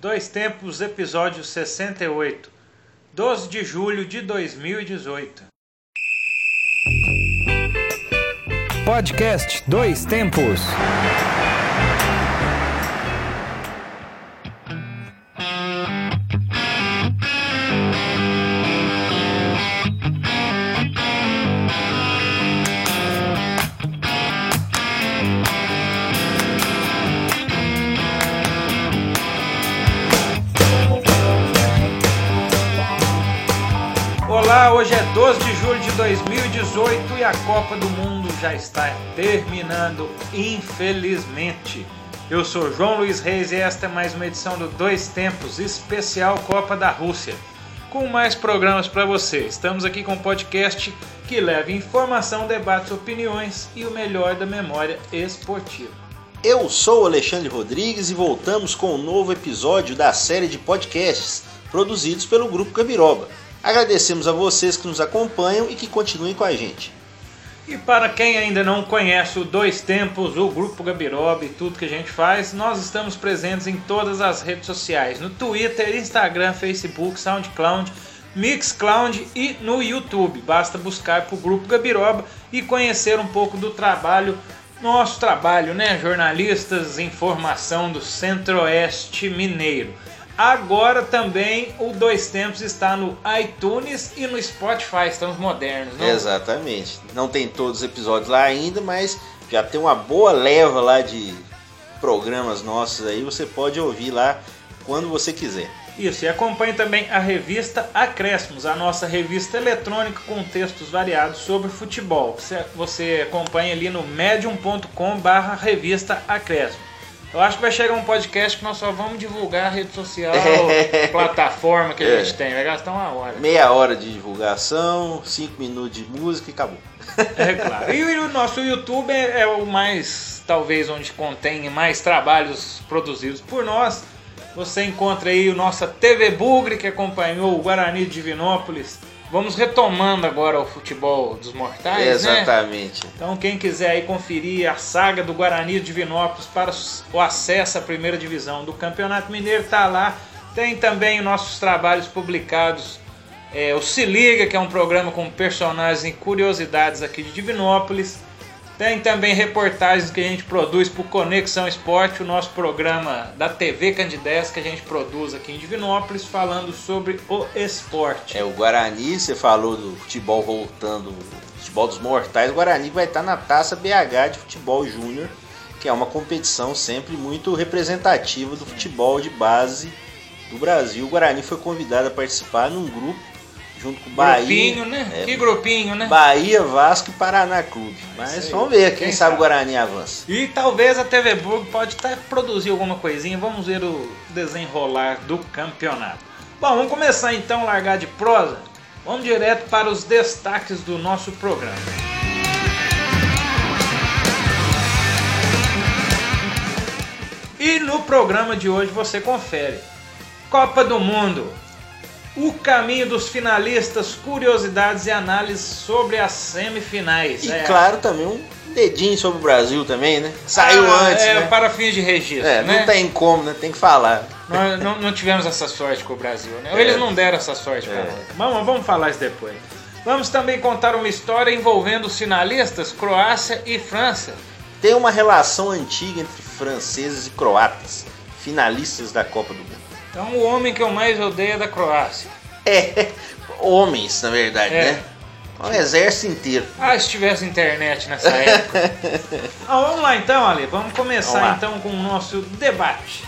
Dois Tempos, episódio 68, 12 de julho de 2018. Podcast Dois Tempos. 2018 e a Copa do Mundo já está terminando, infelizmente. Eu sou João Luiz Reis e esta é mais uma edição do Dois Tempos, especial Copa da Rússia. Com mais programas para você. Estamos aqui com um podcast que leva informação, debates, opiniões e o melhor da memória esportiva. Eu sou Alexandre Rodrigues e voltamos com um novo episódio da série de podcasts produzidos pelo Grupo Gabiroba. Agradecemos a vocês que nos acompanham e que continuem com a gente. E para quem ainda não conhece o Dois Tempos, o Grupo Gabiroba e tudo que a gente faz, nós estamos presentes em todas as redes sociais: no Twitter, Instagram, Facebook, SoundCloud, Mixcloud e no YouTube. Basta buscar por Grupo Gabiroba e conhecer um pouco do trabalho, nosso trabalho, né? Jornalistas, informação do Centro-Oeste Mineiro. Agora também o Dois Tempos está no iTunes e no Spotify, estamos modernos, não? Exatamente. Não tem todos os episódios lá ainda, mas já tem uma boa leva lá de programas nossos aí. Você pode ouvir lá quando você quiser. Isso, e acompanhe também a revista Acréscimos, a nossa revista eletrônica com textos variados sobre futebol. Você, você acompanha ali no medium.com barra revista Acréscimos. Eu acho que vai chegar um podcast que nós só vamos divulgar a rede social, plataforma que a É. gente tem. Vai gastar uma hora. Meia hora de divulgação, cinco minutos de música e acabou. É claro. E o nosso YouTube é, é o mais, talvez, onde contém mais trabalhos produzidos por nós. Você encontra aí o nossa TV Bugre, que acompanhou o Guarani de Divinópolis. Vamos retomando agora o futebol dos mortais, né? Exatamente. Então quem quiser aí conferir a saga do Guarani de Divinópolis para o acesso à primeira divisão do Campeonato Mineiro, tá lá. Tem também nossos trabalhos publicados. é, o Se Liga, que é um programa com personagens e curiosidades aqui de Divinópolis. Tem também reportagens que a gente produz por Conexão Esporte, o nosso programa da TV Candidez que a gente produz aqui em Divinópolis, falando sobre o esporte. É o Guarani, você falou do futebol voltando, futebol dos mortais. O Guarani vai estar na Taça BH de Futebol Júnior, que é uma competição sempre muito representativa do futebol de base do Brasil. O Guarani foi convidado a participar num grupo junto com o Bahia. Grupinho, né? É, Que grupinho, né? Bahia, Vasco e Paraná Clube. Mas aí. vamos ver, quem, Quem sabe o Guarani avança. E talvez a TV Burgo pode até produzir alguma coisinha. Vamos ver o desenrolar do campeonato. Bom, vamos começar então a largar de prosa. Vamos direto para os destaques do nosso programa. E no programa de hoje você confere. Copa do Mundo. O caminho dos finalistas, curiosidades e análises sobre as semifinais. E É, claro, também um dedinho sobre o Brasil também, né? Saiu ah, antes, é, né? Para fins de registro, É, né? não tem como, né? Tem que falar. Nós não, não tivemos essa sorte com o Brasil, né? É. Eles não deram essa sorte pra É. nós. Vamos, vamos falar isso depois. Vamos também contar uma história envolvendo os finalistas Croácia e França. Tem uma relação antiga entre franceses e croatas, finalistas da Copa do Mundo. Então, o homem que eu mais odeio é da Croácia. É, homens, na verdade, É. né? Um exército inteiro. Ah, se tivesse internet nessa época. Ah, vamos lá então, Ale. Vamos começar Vamos então com o nosso debate.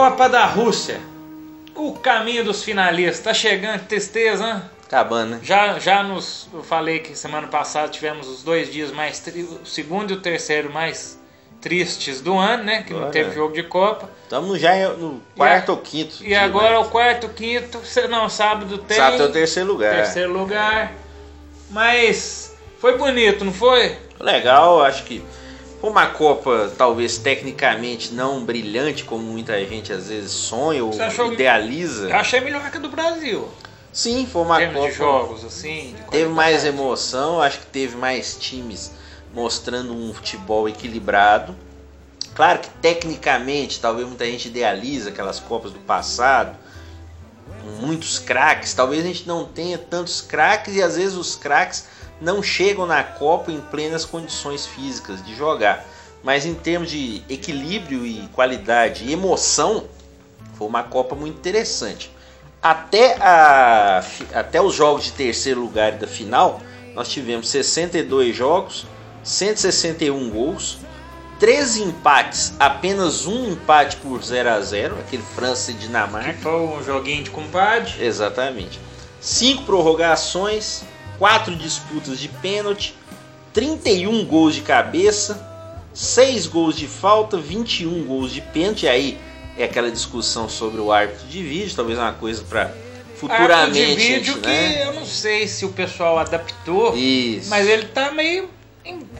Copa da Rússia. O caminho dos finalistas. Tá chegando, que tristeza, hein? Acabando, né? Já, já nos. Eu falei que semana passada tivemos os dois dias mais. Tri, o segundo e o terceiro mais tristes do ano, né? Que não teve jogo de Copa. Estamos já no quarto ou quinto. E dia, agora né? o quarto, quinto. Não, sábado tem. Sábado é o terceiro lugar. terceiro lugar. Mas foi bonito, não foi? Legal, acho que uma Copa talvez tecnicamente não brilhante como muita gente às vezes sonha ou achou- idealiza. Eu achei melhor que a do Brasil. Sim, foi uma Copa de jogos, assim. de teve mais emoção, acho que teve mais times mostrando um futebol equilibrado. Claro que tecnicamente, talvez muita gente idealiza aquelas Copas do passado, com muitos craques. Talvez a gente não tenha tantos craques e às vezes os craques não chegam na Copa em plenas condições físicas de jogar. Mas em termos de equilíbrio e qualidade e emoção, foi uma Copa muito interessante. Até, a, até os jogos de terceiro lugar e da final, nós tivemos 62 jogos, 161 gols, 13 empates, apenas um empate por 0 a 0 aquele França e Que Dinamarca. foi um joguinho de compadre. Exatamente. Cinco prorrogações, quatro disputas de pênalti, 31 gols de cabeça, 6 gols de falta, 21 gols de pênalti. E aí é aquela discussão sobre o árbitro de vídeo, talvez uma coisa para Árbitro futuramente, de vídeo gente, que né? eu não sei se o pessoal adaptou, Isso. mas ele tá meio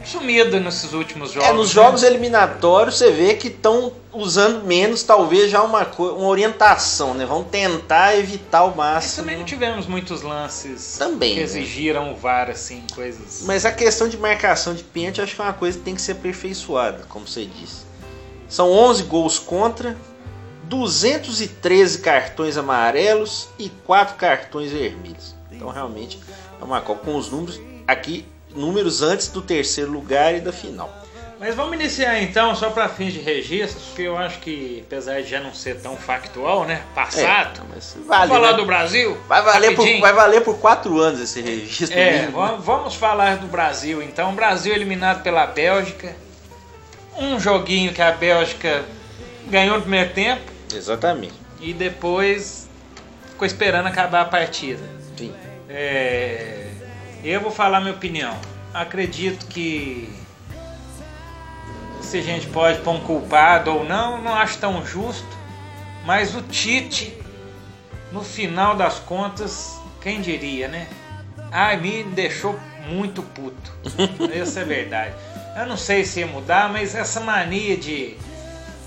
sumido nesses últimos jogos. É, nos né? jogos eliminatórios você vê que estão usando menos, talvez já uma, uma orientação, né? Vão tentar evitar o Mas máximo. também não tivemos muitos lances Também, que né? exigiram o VAR, assim, coisas. Mas a questão de marcação de pênalti eu acho que é uma coisa que tem que ser aperfeiçoada, como você disse. São 11 gols contra, 213 cartões amarelos e 4 cartões vermelhos. Então realmente é uma Copa com os números aqui, números antes do terceiro lugar e da final. Mas vamos iniciar então, só para fins de registro, porque eu acho que, apesar de já não ser tão factual, né? Passado. É, mas Vamos vale, falar né? do Brasil? vai, valer por, vai valer por 4 anos esse registro. É, mínimo. vamos, vamos falar do Brasil então. Brasil eliminado pela Bélgica. Um joguinho que a Bélgica ganhou no primeiro tempo Exatamente. e depois ficou esperando acabar a partida. Sim. É, eu vou falar minha opinião. Acredito que se a gente pode pôr um culpado ou não, não acho tão justo. Mas o Tite, no final das contas, quem diria, né? Ai, me deixou muito puto. Essa é a verdade. Eu não sei se ia mudar, mas essa mania de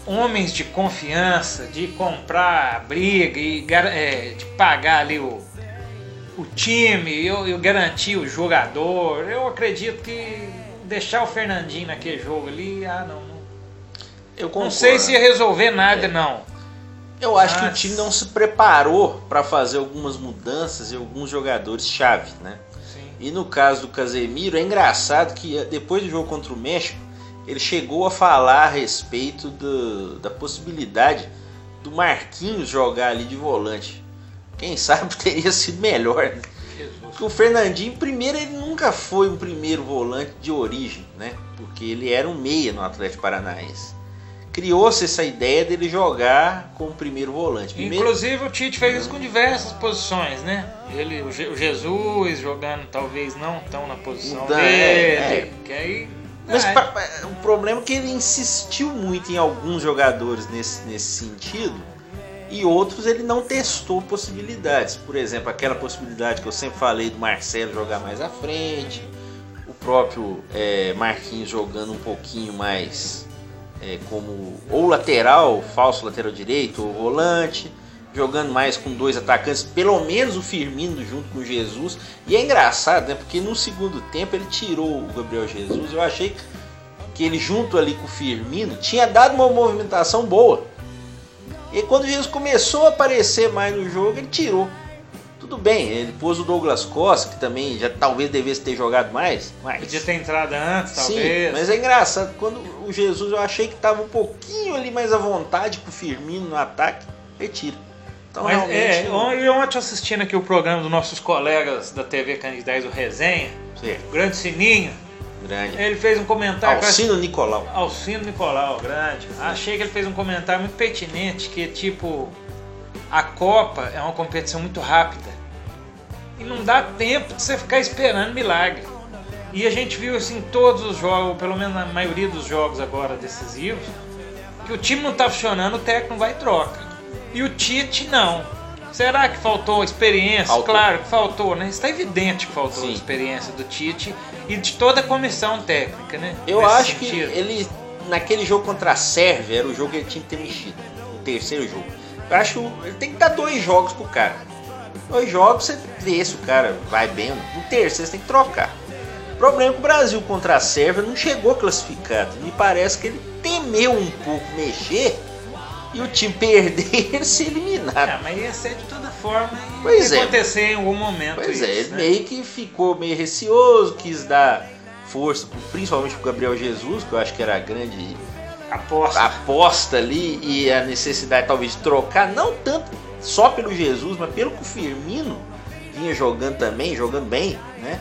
homens de confiança, de comprar briga e é, de pagar ali o, o time, eu, eu garantir o jogador. Eu acredito que deixar o Fernandinho naquele jogo ali, ah não. Não, Eu não concordo. sei se ia resolver nada, não. Eu acho que o Mas- time não se preparou para fazer algumas mudanças e alguns jogadores chave, né? Sim. E no caso do Casemiro, é engraçado que eh, depois do jogo contra o México, ele chegou a falar a respeito do- da possibilidade do Marquinhos jogar ali de volante. Quem sabe teria sido melhor, né? Porque o Fernandinho, primeiro, ele nunca foi um primeiro volante de origem, né? Porque ele era um meia no Atlético Paranaense. Criou-se essa ideia dele jogar como primeiro volante. Primeiro, Inclusive o Tite fez isso com diversas posições, né? Ele, o, Je- o Jesus jogando talvez não tão na posição Mudando, dele, é, é. aí Mas ah, pa- o problema é que ele insistiu muito em alguns jogadores nesse, nesse sentido e outros ele não testou possibilidades. Por exemplo, aquela possibilidade que eu sempre falei do Marcelo jogar mais à frente, o próprio é, Marquinhos jogando um pouquinho mais é, como ou lateral, falso lateral direito, ou volante, jogando mais com dois atacantes, pelo menos o Firmino junto com o Jesus. E é engraçado, né? Porque no segundo tempo ele tirou o Gabriel Jesus. Eu achei que ele junto ali com o Firmino tinha dado uma movimentação boa. E quando o Jesus começou a aparecer mais no jogo, ele tirou. Tudo bem, ele pôs o Douglas Costa, que também já talvez devesse ter jogado mais. Mas... podia ter entrado antes, Sim, talvez. mas é engraçado. Quando o Jesus eu achei que estava um pouquinho ali mais à vontade com o Firmino no ataque, retira. Então Mas, realmente. é, eu ontem assistindo aqui o programa dos nossos colegas da TV 10, o Resenha, Certo. o Grande Sininho, Grande. Ele fez um comentário. que Alcino Nicolau. Alcino Nicolau, grande. Achei que ele fez um comentário muito pertinente, que tipo, a Copa é uma competição muito rápida. E não dá tempo de você ficar esperando milagre. E a gente viu assim todos os jogos, ou pelo menos na maioria dos jogos agora decisivos, que o time não tá funcionando, o técnico vai e troca. E o Tite não. Será que faltou experiência? Faltou. Claro que faltou, né? Está evidente que faltou Sim. experiência do Tite e de toda a comissão técnica, né? Eu Nesse acho que sentido. ele, naquele jogo contra a Sérvia, era o jogo que ele tinha que ter mexido. O terceiro jogo. Eu acho que ele tem que dar dois jogos pro cara. Dois jogos, você vê se o cara vai bem. No terceiro, você tem que trocar. O problema é que o Brasil contra a Sérvia não chegou classificado. Me parece que ele temeu um pouco mexer e o time perder e ele ser eliminado. Ah, mas ia ser de toda forma e Pois ia é. acontecer em algum momento. Pois isso, é, ele né? meio que ficou meio receoso, quis dar força, principalmente pro Gabriel Jesus, que eu acho que era a grande Aposta. aposta ali e a necessidade talvez de trocar, não tanto só pelo Jesus, mas pelo que o Firmino vinha jogando também, jogando bem, né?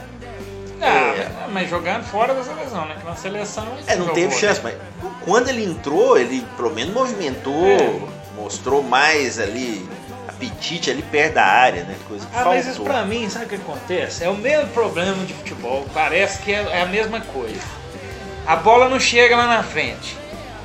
Ah, mas jogando fora da seleção, né? Que na seleção. ele É, não jogou, teve né? chance, mas quando ele entrou, ele pelo menos movimentou, É. mostrou mais ali apetite ali perto da área, né? Coisa que Ah, faltou. mas isso pra mim, sabe o que acontece? É o mesmo problema de futebol, parece que é, é a mesma coisa. A bola não chega lá na frente.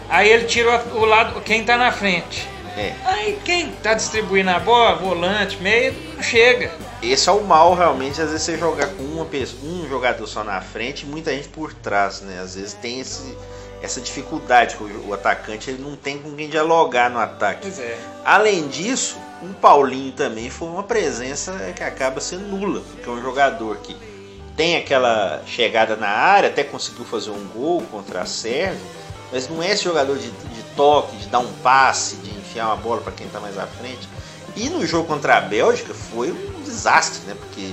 Aí ele tira o lado, quem tá na frente. É. Aí quem tá distribuindo a bola, volante, meio, não chega. Esse é o mal realmente, às vezes você jogar com uma pessoa, um jogador só na frente e muita gente por trás, né? Às vezes tem esse, essa dificuldade que o, o atacante ele não tem com quem dialogar no ataque. É. Além disso, o Paulinho também foi uma presença que acaba sendo nula, porque é um jogador que tem aquela chegada na área, até conseguiu fazer um gol contra a Sérvia, mas não é esse jogador de, de toque, de dar um passe, de enfiar uma bola para quem está mais à frente. E no jogo contra a Bélgica foi um desastre, né? Porque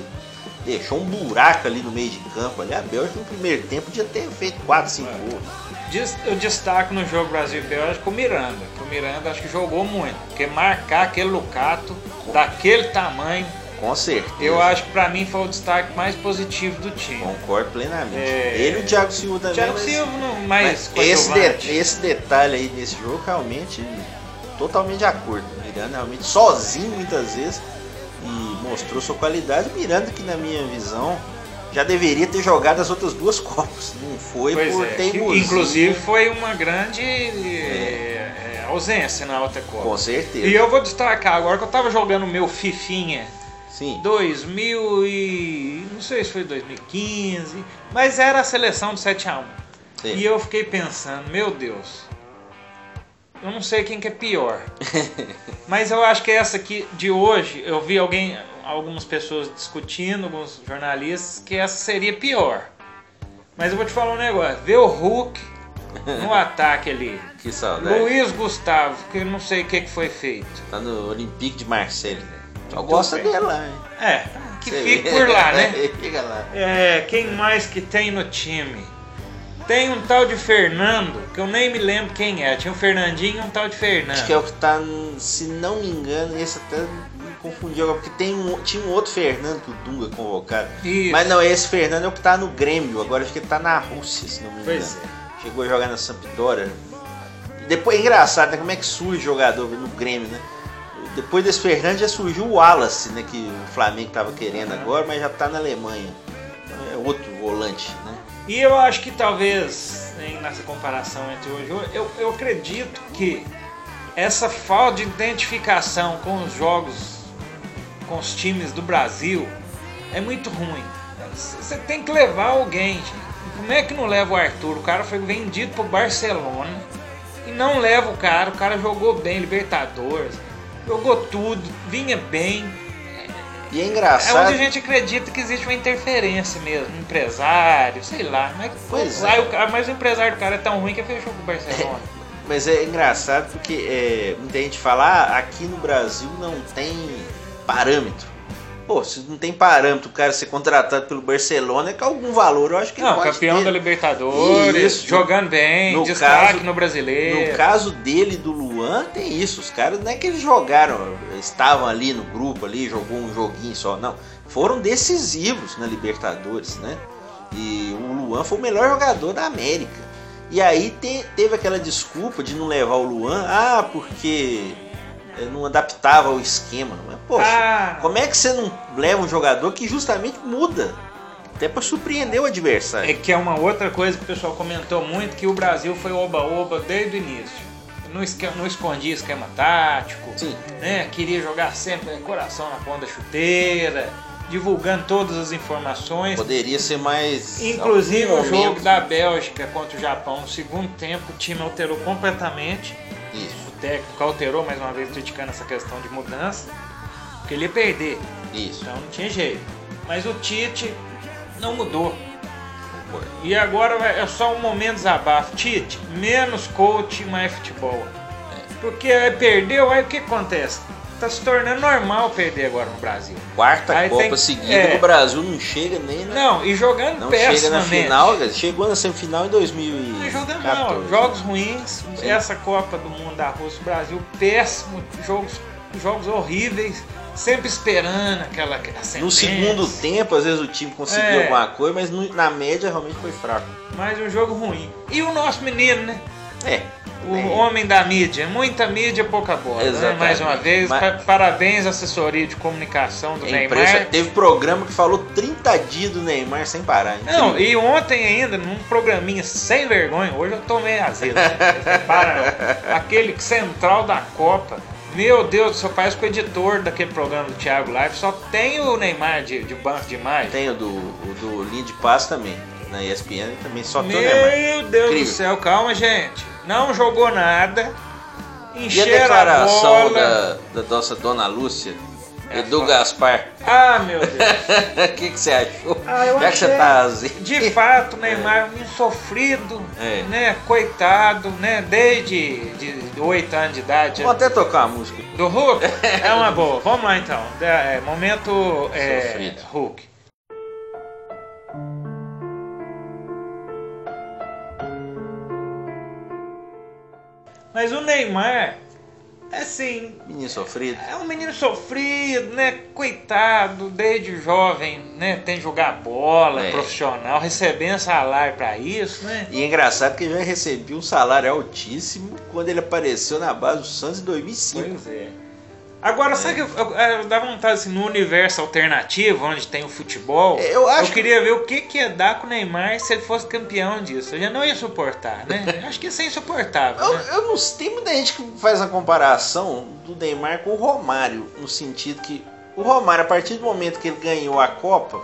deixou um buraco ali no meio de campo. Ali. A Bélgica no primeiro tempo podia ter feito 4, 5 gols. Dis- Eu destaco no jogo Brasil e Bélgica o Miranda. O Miranda acho que jogou muito. Porque marcar aquele Lucato daquele tamanho, Com certeza. eu acho que pra mim foi o destaque mais positivo do time. Concordo plenamente. É. Ele e o Thiago Silva também. Thiago mas- Silva não mais Mas esse, de- esse detalhe aí nesse jogo realmente totalmente de acordo. O Miranda realmente sozinho muitas vezes e mostrou sua qualidade. Miranda que na minha visão já deveria ter jogado as outras duas copas. Não foi Pois por é, teimosia. inclusive foi uma grande é, é, ausência na outra Copa. Com certeza. E eu vou destacar agora que eu tava jogando o meu Fifinha Sim. 2000 e não sei se foi 2015, mas era a seleção do 7 a 1. sim. E eu fiquei pensando, meu Deus, eu não sei quem que é pior. Mas eu acho que essa aqui de hoje, eu vi alguém, algumas pessoas discutindo, alguns jornalistas, que essa seria pior. Mas eu vou te falar um negócio, ver o Hulk no ataque ali. Que saudade. Luiz Gustavo, que eu não sei o que, que foi feito. Tá no Olympique de Marseille. Só Muito gosta bem. dele lá, hein? É, que Você fique vê. por lá, né? Fica lá. É, quem mais que tem no time? Tem um tal de Fernando, que eu nem me lembro quem é. Tinha um Fernandinho e um tal de Fernando. Acho que é o que tá, se não me engano, esse até me confundiu agora, porque tem um, tinha um outro Fernando que o Dunga convocado. Isso. Mas não, esse Fernando é o que tá no Grêmio, agora acho que ele tá na Rússia, se não me engano. Pois é. Chegou a jogar na Sampdoria. Depois é engraçado, né? Como é que surge jogador no Grêmio, né? Depois desse Fernando já surgiu o Wallace, né? Que o Flamengo tava querendo agora, mas já tá na Alemanha. Então é outro volante, né? E eu acho que talvez, nessa comparação entre hoje e eu, eu acredito que essa falta de identificação com os jogos, com os times do Brasil, é muito ruim. Você tem que levar alguém, gente. Como é que não leva o Arthur? O cara foi vendido pro Barcelona e não leva o cara. O cara jogou bem, Libertadores, jogou tudo, vinha bem. E é É engraçado. onde a gente acredita que existe uma interferência mesmo, um empresário, sei lá. Mas, Pois é. o mas o empresário do cara é tão ruim que fechou com o Barcelona. Mas é engraçado porque é, muita gente fala, ah, aqui no Brasil não tem parâmetro. Pô, se não tem parâmetro o cara ser contratado pelo Barcelona, é com algum valor, eu acho que Não, campeão ter. da Libertadores, Isso. jogando bem, No destaque caso- no brasileiro. No caso dele e do Luan, tem isso. Os caras não é que eles jogaram, estavam ali no grupo ali, jogou um joguinho só, não. Foram decisivos na Libertadores, né? E o Luan foi o melhor jogador da América. E aí te- teve aquela desculpa de não levar o Luan, ah, porque não adaptava ao esquema. Mas, poxa, Ah. como é que você não leva um jogador que justamente muda? Até para surpreender o adversário. É que é uma outra coisa que o pessoal comentou muito, que o Brasil foi oba-oba desde o início. Não, esque- não escondia esquema tático, Sim. né? queria jogar sempre coração na ponta da chuteira, divulgando todas as informações. Poderia ser mais. Inclusive o jogo da Bélgica contra o Japão, no segundo tempo, o time alterou completamente. Técnico alterou, mais uma vez, criticando essa questão de mudança, porque ele ia perder, isso. então não tinha jeito. Mas o Tite não mudou. E agora é só um momento desabafo. Tite, menos coach, mais futebol. Porque aí perdeu, aí o que acontece? Tá se tornando normal perder agora no Brasil. Quarta Aí Copa tem- seguida é. Brasil não chega nem na. Não, e jogando Não chega na pessimamente. final, chegou na semifinal em Não 2014. joga mal, jogos ruins. Sim. Essa Copa do Mundo da Rússia, Brasil péssimo, jogos, jogos horríveis, sempre esperando aquela aquela No sentença. segundo tempo, às vezes o time conseguiu É. alguma coisa, mas na média realmente foi fraco. Mas um jogo ruim. E o nosso menino, né? É. O homem da mídia, muita mídia, pouca bola. né? Mais uma vez, Mas- pa- parabéns à assessoria de comunicação do É Neymar. Teve programa que falou 30 dias do Neymar sem parar. Não, Incrível. e ontem ainda, num programinha sem vergonha, hoje eu tomei azedo. né? Para aquele central da Copa. Meu Deus céu, parece que o editor daquele programa do Thiago Live só tem o Neymar de, de banco de imagem. Tem o do, o do linha de passe também. Na ESPN também só tem o Neymar. Meu Deus Incrível. do céu, calma, gente. Não jogou nada. E a Encheram a declaração bola. da, da nossa dona Lúcia, É Edu foda. Gaspar, Ah, meu Deus. o que, que você achou? Ah, eu Já que você tá azedo. De fato, o Neymar é um sofrido, É. né? Coitado, né? Desde de 8 anos de idade. Vou até tocar uma música. Do Hulk? É uma boa. Vamos lá então. Da- é, momento é, Sofrido. Hulk. Mas o Neymar, assim, Menino sofrido. é um menino sofrido, né? Coitado, desde jovem, né? Tem que jogar bola, É. profissional, recebendo salário pra isso, né? E é engraçado que já recebeu um salário altíssimo quando ele apareceu na base do Santos em 2005. Pois é. Agora, sabe que eu, eu, eu dá vontade assim, no universo alternativo, onde tem o futebol, É, eu acho que- queria ver o que, que ia dar com o Neymar se ele fosse campeão disso. Eu já não ia suportar, né? Acho que ia ser insuportável. Eu, né? eu não sei, tem muita gente que faz a comparação do Neymar com o Romário, no sentido que o Romário, a partir do momento que ele ganhou a Copa,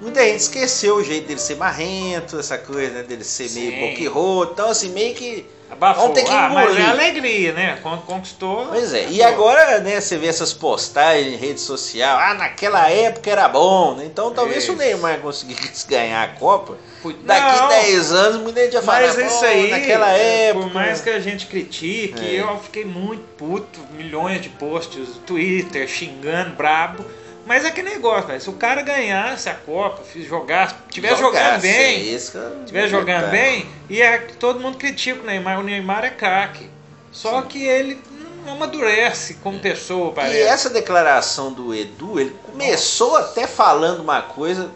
muita gente esqueceu o jeito dele ser marrento, essa coisa, né, dele ser Sim. meio boquirroto, então assim, meio que... Abafou. Vamos ter que ah, mas é alegria, né? Quando conquistou. Pois é, e acabou. agora, né, você vê essas postagens em rede social, ah, naquela época era bom, né? Então talvez se o Isso. Neymar conseguisse ganhar a Copa, Put- daqui Não, 10 anos muita gente ia falar, Mas "Pô, isso aí, naquela é, época... por mais que a gente critique, É. eu fiquei muito puto, milhões de posts Twitter, xingando, brabo. Mas é que negócio, velho. Se o cara ganhasse a Copa, jogasse, tivesse jogando bem, é eu- estiver jogando bem, e é todo mundo critica o Neymar. O Neymar é craque. Só Sim. que ele não amadurece como pessoa, parece. E essa declaração do Edu, ele começou até falando uma coisa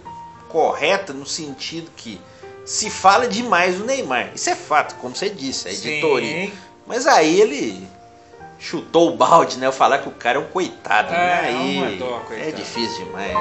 correta no sentido que se fala demais do Neymar. Isso é fato, como você disse, é editoria. Sim. Mas aí ele chutou o balde, né? Eu falar que o cara é um coitado, né? É, Aí dó, coitado. é difícil demais.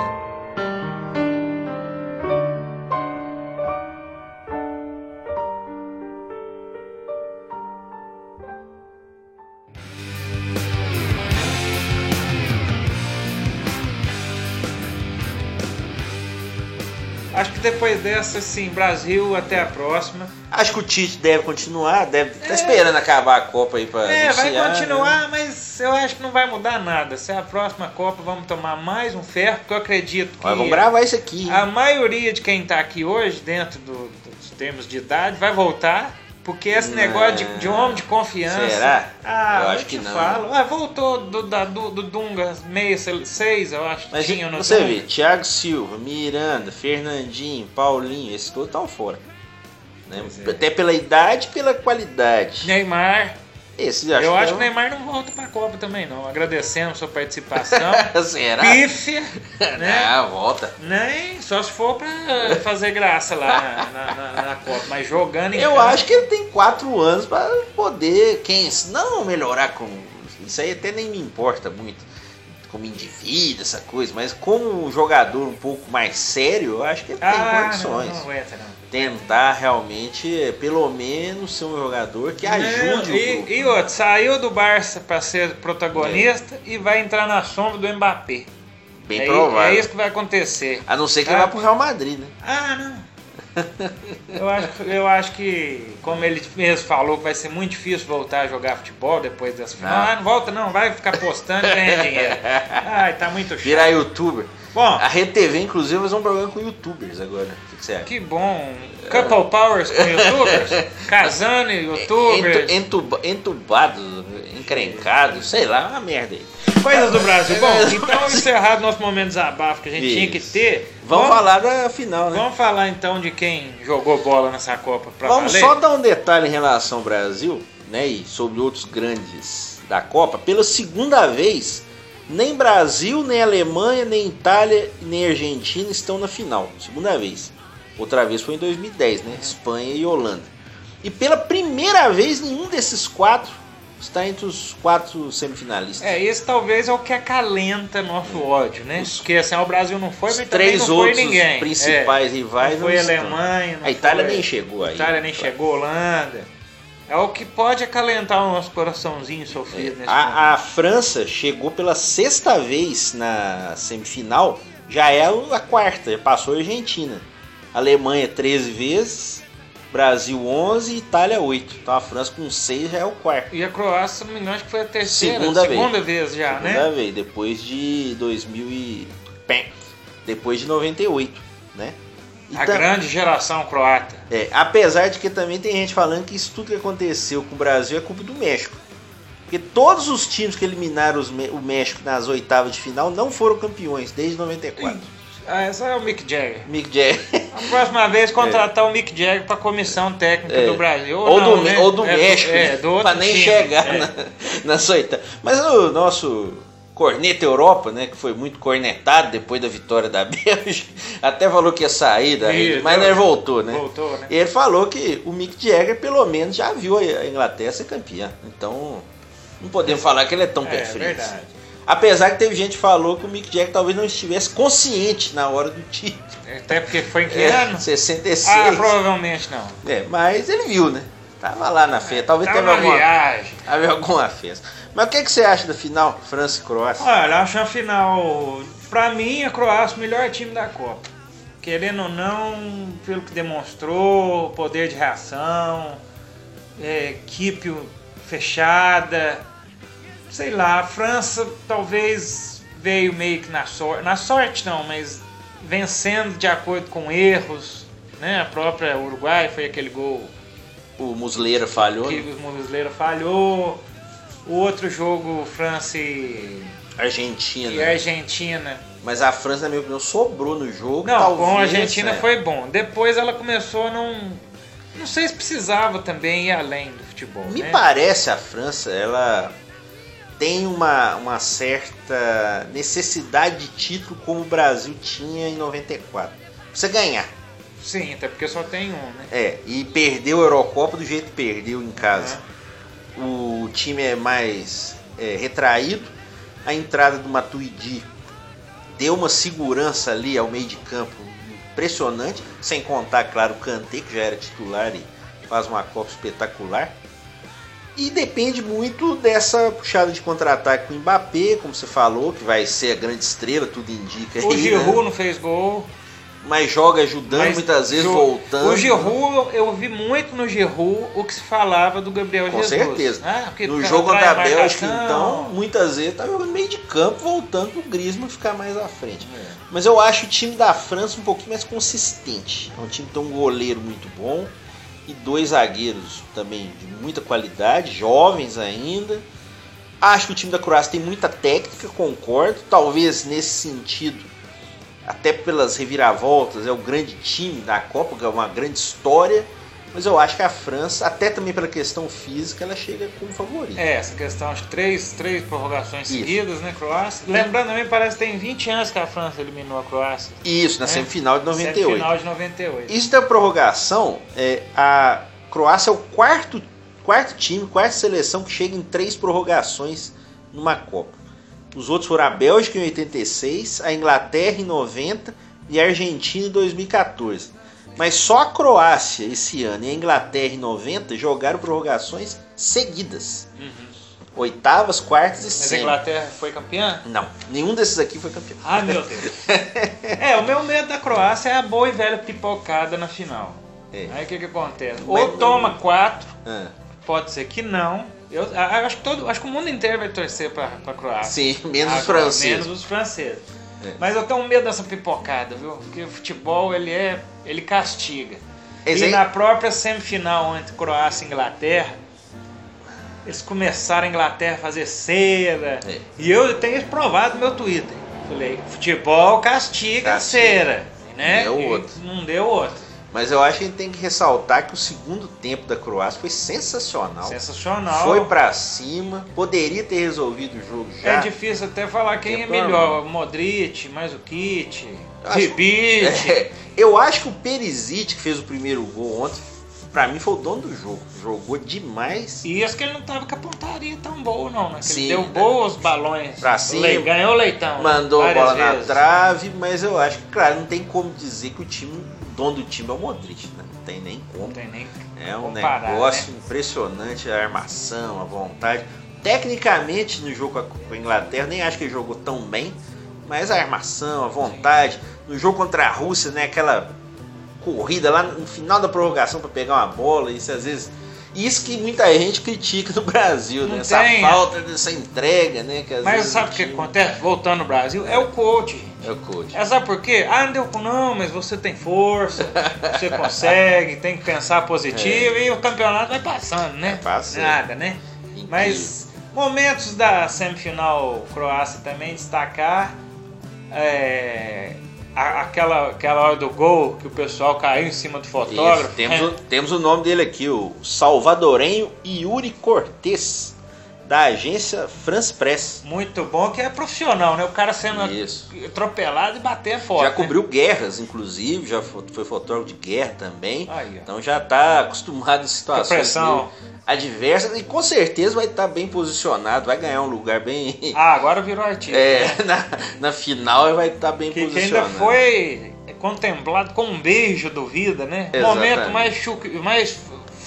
Depois dessa, assim, Brasil, até a próxima. Acho que o Tite deve continuar, deve estar esperando acabar a Copa aí pra É, vai anunciar, né? continuar, mas eu acho que não vai mudar nada. Se é a próxima Copa, vamos tomar mais um ferro, porque eu acredito que Mas vamos gravar isso aqui. a maioria de quem tá aqui hoje, dentro do- dos termos de idade, vai voltar. Porque esse Não. negócio de, de homem de confiança. Será? Ah, Eu acho que não. falo. Ah, voltou do, da, do, do Dunga 66, eu acho. que Mas tinha no você Dunga. vê, Thiago Silva, Miranda, Fernandinho, Paulinho, esses todos estão fora. né? É. Até pela idade e pela qualidade. Neymar. Esse Eu acho, que que o Neymar não volta pra Copa também, não. Agradecemos sua participação. Será? Pífia, né? Ah, volta. Nem só se for pra fazer graça lá na, na- na Copa, mas jogando em Eu campo- acho que ele tem quatro anos para poder, quem não melhorar como. Isso aí até nem me importa muito, como indivíduo, essa coisa, mas como um jogador um pouco mais sério, eu acho que ele tem Ah, condições. não, não aguenta, não. Tentar realmente, pelo menos, ser um jogador que ajude Não, o grupo. e, e outro, saiu do Barça pra ser protagonista e vai entrar na sombra do Mbappé. Bem é, provável. é isso que vai acontecer. A não ser que Tá? ele vá pro Real Madrid, né? Ah, não. Eu acho, eu acho que, como ele mesmo falou, vai ser muito difícil voltar a jogar futebol depois dessa final. Ah. Não volta não, vai ficar postando e ganhar dinheiro. Ai, tá muito chato. Virar youtuber. Bom, A Rede TV, inclusive, vai fazer um programa com youtubers agora. O que, que você acha? que bom. Couple Powers com youtubers. Casando youtubers. Entu- entuba- entubado, encrencado, sei lá, uma merda aí. Coisas do Brasil. Bom, então encerrado nosso momento de desabafo que a gente Isso. tinha que ter. Vamos falar da final, né? Vamos falar então de quem jogou bola nessa Copa pra Vamos valer? só dar um detalhe em relação ao Brasil, né, e sobre outros grandes da Copa. Pela segunda vez, nem Brasil, nem Alemanha, nem Itália, nem Argentina estão na final. Segunda vez. Outra vez foi em 2010, né? Espanha e Holanda. E pela primeira vez, nenhum desses quatro está entre os quatro semifinalistas. É, esse talvez é o que acalenta nosso ódio, né? Os- Porque assim, o Brasil não foi, mas três não foi outros ninguém. principais É, rivais não foi não. Alemanha, não A Itália foi- nem chegou aí. A Itália nem chegou, Holanda. É o que pode acalentar o nosso coraçãozinho sofrido nesse momento. A, a França chegou pela sexta vez na semifinal, já é a quarta, já passou a Argentina. Alemanha 13 vezes, Brasil 11 e Itália 8. Então a França com 6 já é o quarto. E a Croácia, não me engano, acho que foi a terceira, Segunda vez. segunda vez, já, Segunda né? vez, depois de 2000 e... Depois de 98, né? A Então- grande geração croata. É, apesar de que também tem gente falando que isso tudo que aconteceu com o Brasil é culpa do México. Porque todos os times que eliminaram os o México nas oitavas de final não foram campeões desde 94. Ah, essa é o Mick Jagger. Mick Jagger. A próxima vez contratar o Mick Jagger para comissão técnica É. do Brasil. Ou, não, do, né? ou do É México, é, pra nem time. chegar É. na, nas oitavas. Mas o nosso corneta Europa, né, que foi muito cornetado depois da vitória da Bélgica, até falou que ia sair da rede, mas ele voltou, né? Voltou, né? E ele falou que o Mick Jagger pelo menos já viu a Inglaterra ser campeã. Então, não podemos falar que ele é tão É, pé frio. verdade. Apesar que teve gente que falou que o Mick Jagger talvez não estivesse consciente na hora do título. Até porque foi em que É, ano? 66. Ah, provavelmente não. É, mas ele viu, né? Tava lá na festa. Talvez Tava teve alguma, viagem. alguma festa. Mas o que, que você acha da final? França e Croácia? Olha, eu acho a final. Pra mim, a Croácia o melhor time da Copa. Querendo ou não, pelo que demonstrou, poder de reação, é, equipe fechada. Sei lá, a França talvez veio meio que na sorte. Na sorte não, mas vencendo de acordo com erros. Né? A própria Uruguai foi aquele gol O Musleira falhou. que né? o Muslera falhou. O outro jogo, França e, Argentina. e Argentina. Mas a França, na minha opinião, sobrou no jogo. Não, talvez, com a Argentina é. foi bom. Depois ela começou a não. Não sei se precisava também ir além do futebol. Me né? parece a França, ela tem uma, uma certa necessidade de título como o Brasil tinha em 94. Você ganhar. Sim, até porque só tem um, né? É, e perdeu a Eurocopa do jeito que perdeu em casa. O time é mais é, retraído. A entrada do Matuidi deu uma segurança ali ao meio de campo impressionante. Sem contar, claro, o Kanté, que já era titular e faz uma Copa espetacular. E depende muito dessa puxada de contra-ataque com o Mbappé, como você falou, que vai ser a grande estrela, tudo indica. O aí, Giroud né? não fez gol. Mas joga ajudando, mas muitas vezes voltando. O Giroud, eu vi muito no Giroud o que se falava do Gabriel Com Jesus. certeza. Ah, porque No jogo trai contra a marcação. Bélgica, então, muitas vezes tá jogando meio de campo, voltando pro Griezmann ficar mais à frente. É. Mas eu acho o time da França um pouquinho mais consistente. É um time que tem um goleiro muito bom e dois zagueiros também de muita qualidade, jovens ainda. Acho que o time da Croácia tem muita técnica, concordo. Talvez nesse sentido, até pelas reviravoltas, é o grande time da Copa, é uma grande história. Mas eu acho que a França, até também pela questão física, ela chega como favorita. É, essa questão, acho que três, três prorrogações Isso. seguidas, né, Croácia? Lembrando também, parece que tem 20 anos que a França eliminou a Croácia. Isso, na É. semifinal de 98. Semifinal de 98. Isso da prorrogação, é, a Croácia é o quarto, quarto time, quarta seleção que chega em três prorrogações numa Copa. Os outros foram a Bélgica em 86, a Inglaterra em 90 e a Argentina em 2014. Mas só a Croácia esse ano e a Inglaterra em 90 jogaram prorrogações seguidas. Oitavas, quartas e Mas a. Inglaterra foi campeã? Não, nenhum desses aqui foi campeão. Ai meu Deus. é, o meu medo da Croácia é a boa e velha pipocada na final. É. Aí o que, que acontece? Ou toma quatro, Ah, pode ser que não. Eu, a- acho, que todo, acho que o mundo inteiro vai torcer pra, pra Croácia. sim, menos os franceses. Menos os franceses. É. Mas eu tenho medo dessa pipocada, viu? Porque o futebol ele é. ele castiga. Eles e aí- na própria semifinal entre Croácia e Inglaterra, eles começaram a Inglaterra a fazer cera. É. E eu tenho provado no meu Twitter. Falei, futebol castiga, a Castiga. cera. Né? Deu E outro. Não deu outro. Mas eu acho que a gente tem que ressaltar que o segundo tempo da Croácia foi sensacional. Sensacional. Foi pra cima, poderia ter resolvido o jogo já. É difícil até falar quem é Tempo melhor. Modric, mais o Kit, Ribic. É, eu acho que o Perisic que fez o primeiro gol ontem, pra mim foi o dono do jogo. Jogou demais. E isso que ele não tava com a pontaria tão boa, não, né? Que Sim, ele deu né? bons balões. Pra cima. Le- Ganhou o leitão. Mandou a bola na vezes. trave, mas eu acho que, claro, não tem como dizer que o time, o dono do time é o Modric, né? Não tem nem como. Não tem nem. É um comparar, negócio né? impressionante, a armação, a vontade. Tecnicamente, no jogo com a- Inglaterra, nem acho que ele jogou tão bem, mas a armação, a vontade. No jogo contra a Rússia, né, aquela corrida lá no final da prorrogação para pegar uma bola, isso às vezes. Isso que muita gente critica no Brasil, né? Essa tem, falta dessa entrega, né? Que Mas sabe o que acontece? Voltando no Brasil, é o coach. É o coach. É, sabe por quê? Ah, não deu com não, mas você tem força, você consegue, tem que pensar positivo e o campeonato vai passando, né? É, passa. Nada, né? Incrível. Mas momentos da semifinal Croácia também destacar é, a- aquela, aquela hora do gol que o pessoal caiu em cima do fotógrafo. Isso, temos, né? o, temos o nome dele aqui, o salvadorenho Yuri Cortes, da agência France Press. Muito bom, que é profissional, né? O cara sendo Isso. atropelado e bater foto. já né? cobriu guerras, inclusive, já fo- foi fotógrafo de guerra também. Aí. Então já está acostumado em situações adversas e com certeza vai estar bem posicionado, vai ganhar um lugar bem. Ah, agora virou artista. É, né? na, na final vai estar bem Que, que posicionado. ainda foi contemplado com um beijo do Vida, né? Exatamente. Momento mais, chuc... mais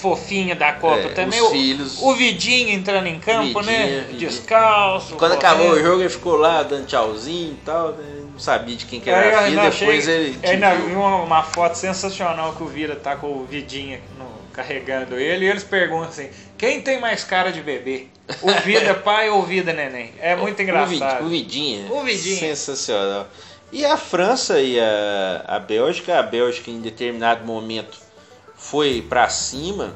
fofinho da Copa É, também. os o, filhos. o Vidinho entrando em campo, né? Vidinho, Vidinho. Descalço. Quando correndo. acabou o jogo, ele ficou lá dando tchauzinho e tal. né? Não sabia de quem que era Aí eu a filha, ainda depois achei- ele. ainda vi uma, uma foto sensacional que o Vira tá com o Vidinho no- carregando ele e eles perguntam assim: quem tem mais cara de bebê? O Vida pai ou o Vida neném? É muito O engraçado. Vidinha. O Vidinha. Sensacional. E a França e a, a Bélgica, a Bélgica em determinado momento foi pra cima,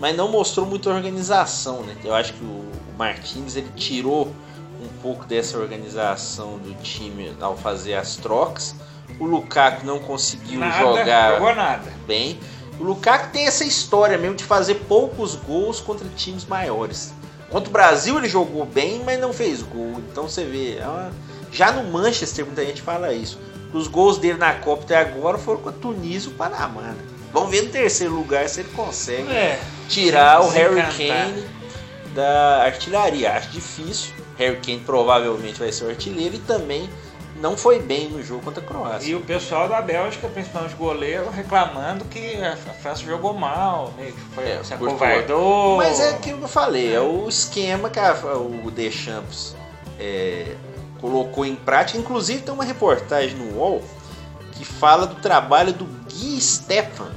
mas não mostrou muita organização, né? Eu acho que o, Martins ele tirou um pouco dessa organização do time ao fazer as trocas. O Lukaku não conseguiu Nada, jogar bem. O Lukaku tem essa história mesmo de fazer poucos gols contra times maiores. Contra o Brasil ele jogou bem, mas não fez gol. Então você vê, é já no Manchester muita gente fala isso. Os gols dele na Copa até agora foram com a Tunísia e o Panamá. né? Vamos ver no terceiro lugar se ele consegue É. tirar o Harry. Kane da artilharia. Acho difícil. Harry Kane provavelmente vai ser o artilheiro e também não foi bem no jogo contra a Croácia. E o pessoal da Bélgica, principalmente o goleiro, reclamando que a França jogou mal, né? que foi, É, se acovardou. Mas é aquilo que eu falei, é o esquema que a- o Deschamps é, colocou em prática. Inclusive tem uma reportagem no UOL que fala do trabalho do Gui Stefan.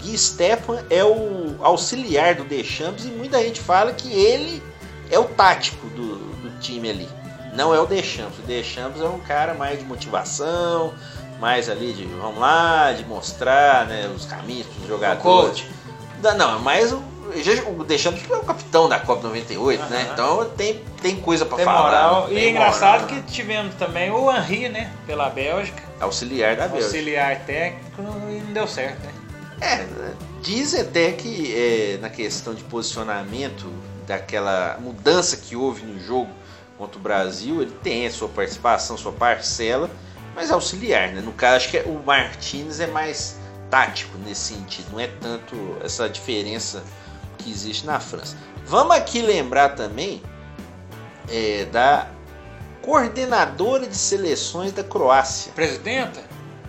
Gui Stefan é o auxiliar do Deschamps e muita gente fala que ele é o tático do, do time ali. Não é o Deschamps. O Deschamps é um cara mais de motivação, mais ali de vamos lá, de mostrar né, os caminhos para os jogadores. Não, é mais o. O Deschamps é o capitão da Copa 98, né? Aham. Então tem, tem coisa pra Tem falar. moral. né? E é engraçado moral. que tivemos também o Henri, né? Pela Bélgica. Auxiliar da Bélgica. Auxiliar técnico e não deu certo, né? É, diz até que é, na questão de posicionamento, daquela mudança que houve no jogo contra o Brasil, ele tem a sua participação, sua parcela, mas auxiliar, né? No caso, acho que o Martins é mais tático nesse sentido, não é tanto essa diferença que existe na França. Vamos aqui lembrar também é, da coordenadora de seleções da Croácia, Presidenta?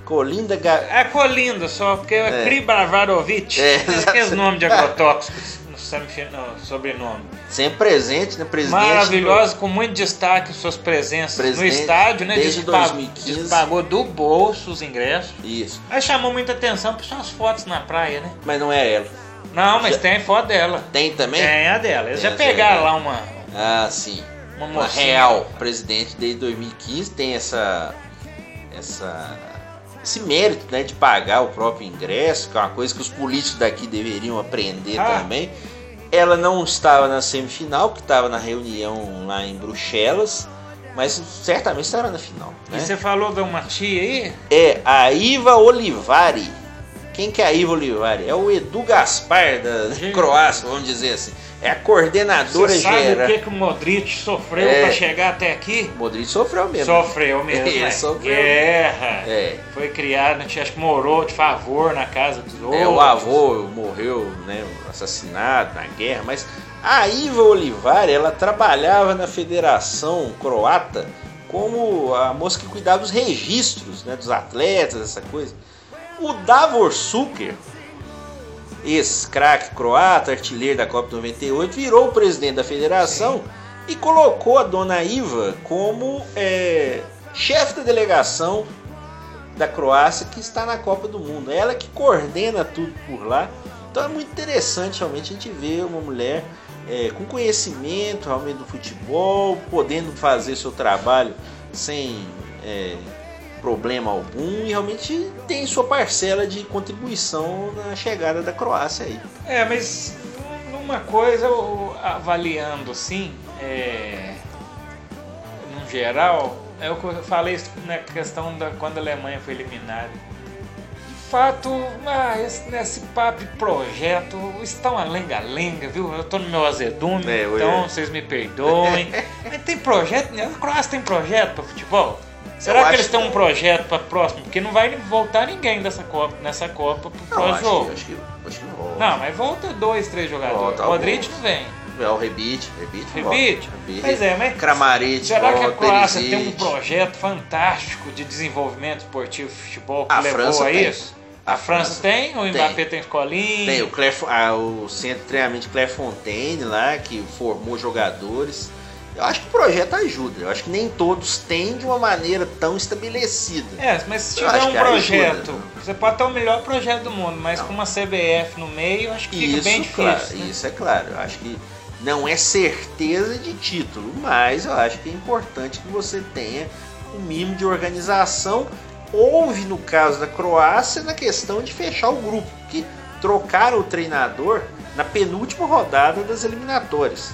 Colinda Ga... É Colinda só, porque é, É. Kribravarovic. É, aqueles exato. nomes de agrotóxicos no, no sobrenome. sempre presente, né? Presidente Maravilhosa, com muito destaque suas presenças no Presidente estádio, né? desde Diz que pag- 2015. diz que pagou do bolso os ingressos. do- Isso, Aí chamou muita atenção por são as fotos na praia, né? mas não é ela. Não, mas Já- tem foto dela. Tem também? Tem a dela. Eles Tem já a pegaram dela. lá uma, Ah, sim. uma Uma real presidente desde 2015 tem essa essa esse mérito né, de pagar o próprio ingresso, que é uma coisa que os políticos daqui deveriam aprender Ah. também. Ela não estava na semifinal, que estava na reunião lá em Bruxelas, mas certamente estará na final. E Né? você falou de uma tia aí? É a Iva Olivari. Quem que é a Iva Olivari? É o Edu Gaspar da Gente. Croácia, vamos dizer assim. É a coordenadora Você sabe geral. o que, que o Modric sofreu É. pra chegar até aqui? O Modric sofreu mesmo. Sofreu mesmo, Ele né? sofreu. Guerra. É. Foi criado, acho que morou de favor na casa dos outros. É, o avô morreu, né, assassinado na guerra, mas a Iva Olivari, ela trabalhava na Federação Croata como a moça que cuidava dos registros, né, dos atletas, essa coisa. O Davor Suker, esse craque croata, artilheiro da Copa 98, virou o presidente da federação e colocou a dona Iva como é, chefe da delegação da Croácia que está na Copa do Mundo. Ela que coordena tudo por lá. Então é muito interessante realmente a gente ver uma mulher é, com conhecimento realmente do futebol, podendo fazer seu trabalho sem é, problema algum e realmente tem sua parcela de contribuição na chegada da Croácia aí. É, mas numa coisa, avaliando assim, é, no geral, é o que eu falei na questão da quando a Alemanha foi eliminada. De fato, ah, esse, nesse papo de projeto, está uma lenga-lenga, viu? Eu tô no meu azedume, É, então vocês me perdoem. mas tem projeto, né? a Croácia tem projeto para futebol? Será que eles têm que- um projeto para próximo? Porque não vai voltar ninguém dessa Copa, nessa Copa pro Não, próximo acho, jogo. que, acho, que, acho que não rola. Não, mas volta dois, três jogadores. Volta Modric alguns. não vem. É o Rebite, Rebite. volta. Rebite? Pois é, mas Kramaric, será que a volta, Croácia tem um projeto fantástico de desenvolvimento esportivo futebol que A levou França a tem. isso? A A, França, França tem? O tem. Mbappé tem escolinha? Tem o, Claire, ah, o centro de treinamento Clairefontaine lá, que formou jogadores. Eu acho que o projeto ajuda. Eu acho que nem todos têm de uma maneira tão estabelecida. É, mas se tiver um que ajuda, projeto, né? você pode ter o melhor projeto do mundo, mas Não. com uma CBF no meio, eu acho que fica Isso, bem difícil. claro, né? isso é claro. Eu acho que não é certeza de título, mas eu acho que é importante que você tenha um mínimo de organização. Houve no caso da Croácia na questão de fechar o grupo, que trocaram o treinador na penúltima rodada das eliminatórias.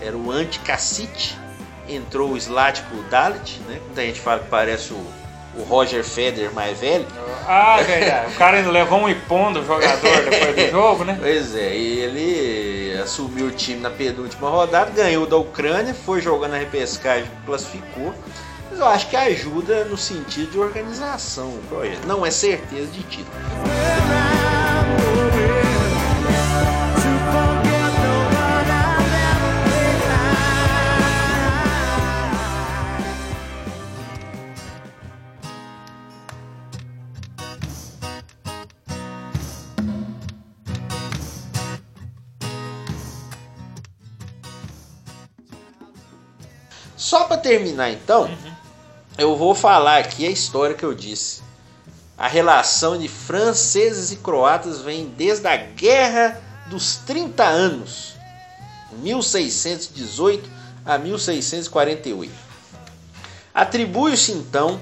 Era o Ante Kacic, entrou o Zlatko Dalit, né? Muita gente fala que parece o, o Roger Federer mais velho. Ah, verdade. O cara ainda levou um ipom do jogador depois do jogo, né? Pois é, e ele assumiu o time na penúltima rodada, ganhou da Ucrânia, foi jogando a repescagem, classificou. Mas eu acho que ajuda no sentido de organização o projeto. Não é certeza de título. Só para terminar então, eu vou falar aqui a história que eu disse. A relação de franceses e croatas vem desde a Guerra dos 30 Anos, 1618 a 1648. Atribui-se então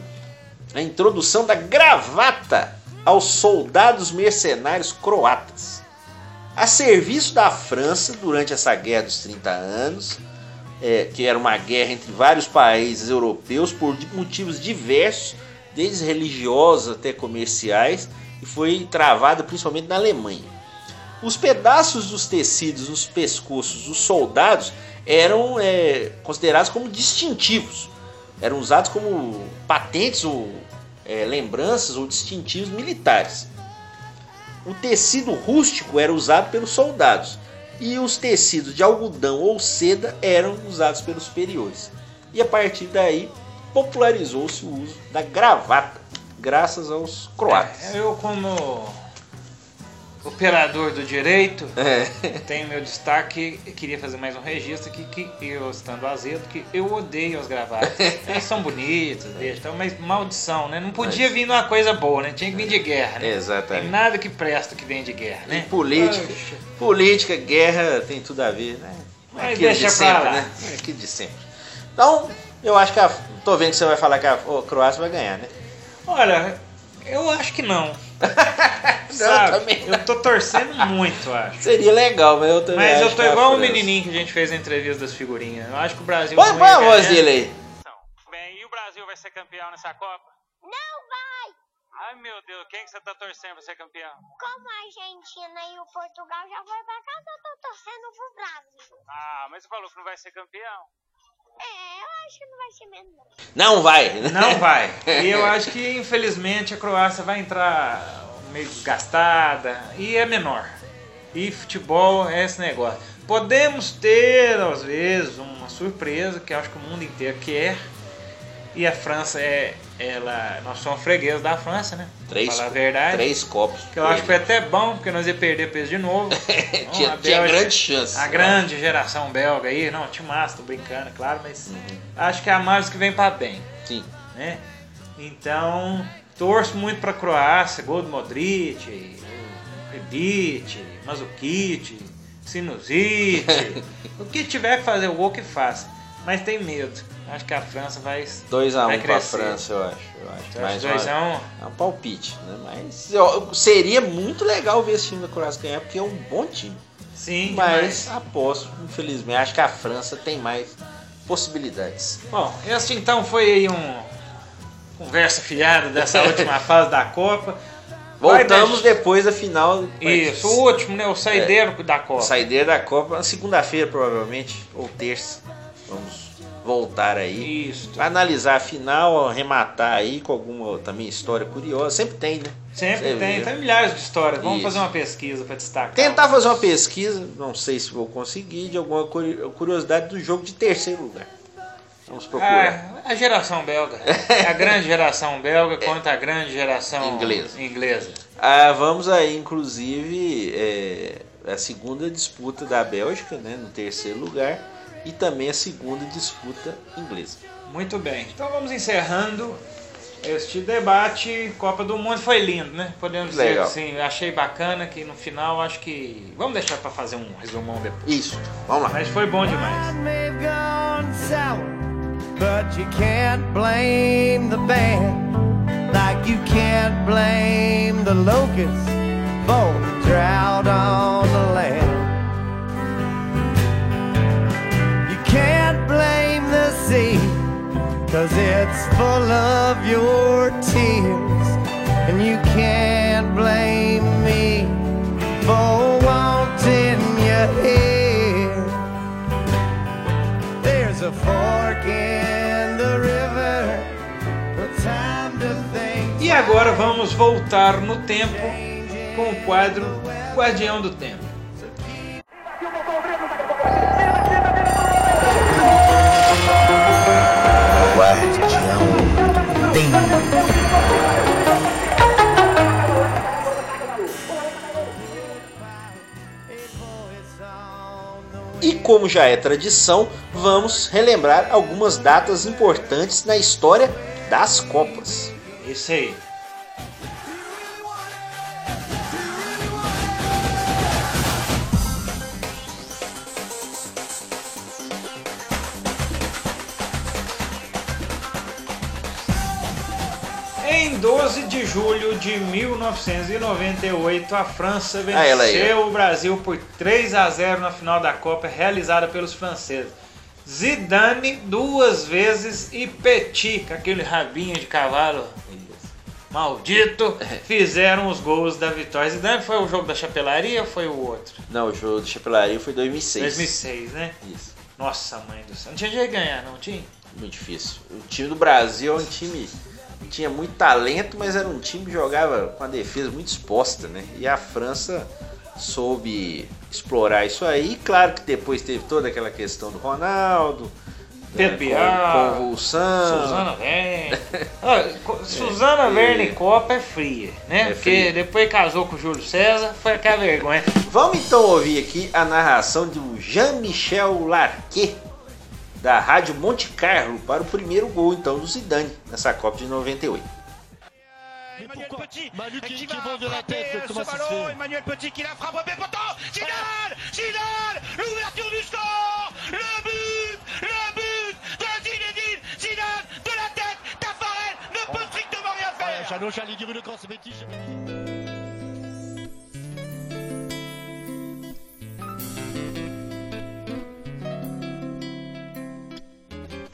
a introdução da gravata aos soldados mercenários croatas. A serviço da França durante essa Guerra dos 30 Anos, é, que era uma guerra entre vários países europeus por motivos diversos, desde religiosos até comerciais, e foi travada principalmente na Alemanha. Os pedaços dos tecidos nos pescoços dos soldados eram é, considerados como distintivos, eram usados como patentes ou é, lembranças ou distintivos militares. O tecido rústico era usado pelos soldados e os tecidos de algodão ou seda eram usados pelos superiores. E a partir daí popularizou-se o uso da gravata, graças aos croatas. É, eu, como operador do direito, É. tenho meu destaque e queria fazer mais um registro aqui que eu, estando azedo, que eu odeio as gravatas. Elas são bonitas, deixa, tal, mas maldição, né? Não podia Mas- vir numa coisa boa, né? Tinha que vir de guerra, né? Tem Exatamente. nada que presta que vem de guerra, E né? política, Poxa. política, guerra tem tudo a ver, né? Mas Aquilo deixa de pra sempre, lá. né? É Aquilo de sempre. Então, eu acho que a, tô vendo que você vai falar que a Croácia vai ganhar, né? Olha, eu acho que não. Sabe? também Eu tô torcendo muito, eu acho. Seria legal, mas eu também Mas eu tô igual o menininho que a gente fez a entrevista das figurinhas. Eu acho que o Brasil. Põe, não põe a ia voz dele aí. Bem, e o Brasil vai ser campeão nessa Copa? Não vai! Ai meu Deus, quem que você tá torcendo pra ser campeão? Como a Argentina e o Portugal já foi pra casa, eu tô torcendo pro Brasil. Ah, mas você falou que não vai ser campeão. É, eu acho que não vai ser. Não não. vai. Não vai. E eu acho que infelizmente a Croácia vai entrar meio desgastada e é menor. E futebol é esse negócio. Podemos ter, às vezes, uma surpresa que eu acho que o mundo inteiro quer. E a França é. Ela, nós somos fregueses da França, né? Três, falar a verdade. três copos. Que eu acho que foi até bom, porque nós ia perder peso de novo. Então, tinha, a tinha Bélgica- grande chance. A grande geração belga aí, não, time massa, tô brincando, é claro, mas Uhum. acho que é a mais que vem pra bem, Sim. né? Então, torço muito pra Croácia, gol do Modric, Rebic, Mazukic, Sinusite, o que tiver que fazer o gol que faça, mas tem medo. Acho que a França vai 2x1 vai um pra. França, eu acho. Eu acho. Mais acho dois uma- a um. É um palpite, né? Mas ó, seria muito legal ver esse time da Croácia ganhar, porque é um bom time. Sim, Mas demais. aposto, infelizmente, acho que a França tem mais possibilidades. Bom, esse então foi aí um conversa fiada dessa última fase da Copa. Voltamos depois da final. Isso, o último, né? O saideiro da Copa. Saideira da Copa, segunda-feira provavelmente, ou terça. Vamos voltar aí. Isso. Pra analisar a final, arrematar aí com alguma também história curiosa. Sempre tem, né? Sempre Você tem, tem milhares de histórias. Vamos Isso. fazer uma pesquisa para destacar. Tentar fazer uma pesquisa, não sei se vou conseguir, de alguma curi- curiosidade do jogo de terceiro lugar. Vamos procurar. Ah, a geração belga. A grande geração belga contra a grande geração Inglesa. inglesa. Ah, vamos aí, inclusive, é, a segunda disputa da Bélgica, né, no terceiro lugar, e também a segunda disputa inglesa. Muito bem. Então vamos encerrando este debate. Copa do Mundo foi lindo, né? Podemos dizer Legal. assim. Achei bacana que no final acho que. Vamos deixar para fazer um resumão depois. Isso, vamos lá. Mas foi bom demais. but you can't blame the band. Like you can't blame the locusts on the land. You can't blame the sea, cause it's full of your tears. And you can't blame me for wanting you here. There's a fork in the river. E agora vamos voltar no tempo com o quadro Guardião do Tempo. E como já é tradição, vamos relembrar algumas datas importantes na história das Copas. Isso aí. De julho de 1998, a França Ah, ela aí, venceu o Brasil por 3 a 0 na final da Copa realizada pelos franceses. Zidane duas vezes e Petit, com aquele rabinho de cavalo maldito, fizeram os gols da vitória. Zidane foi o jogo da chapelaria ou foi o outro? Não, o jogo do Chapelaria foi 2006. 2006, né? Isso. Nossa, mãe do céu. Não tinha jeito de ganhar, não tinha? Muito difícil. O time do Brasil é um time tinha muito talento, mas era um time que jogava com a defesa muito exposta, né? E a França soube explorar isso aí. Claro que depois teve toda aquela questão do Ronaldo, Pedro né, Bial, convulsão. Suzana Verne. Co- Suzana e- Verne Copa é fria, né? É Porque fria. depois casou com o Júlio César, foi aquela vergonha. Vamos então ouvir aqui a narração do Jean-Michel Larquet, da Rádio Monte Carlo, para o primeiro gol então do Zidane nessa Copa de 98. Emmanuel Petit Manu qui- qui, qui va bande de la tête, ce comment ça se ballon. fait Emmanuel Petit qui la frappe au poteau. Zidane Zidane L'ouverture du score Le but Le but de Zinedine Zidane de la tête Tafarel ne peut strictement rien faire Jeannot, Charlie Giroud, le grand Semetti.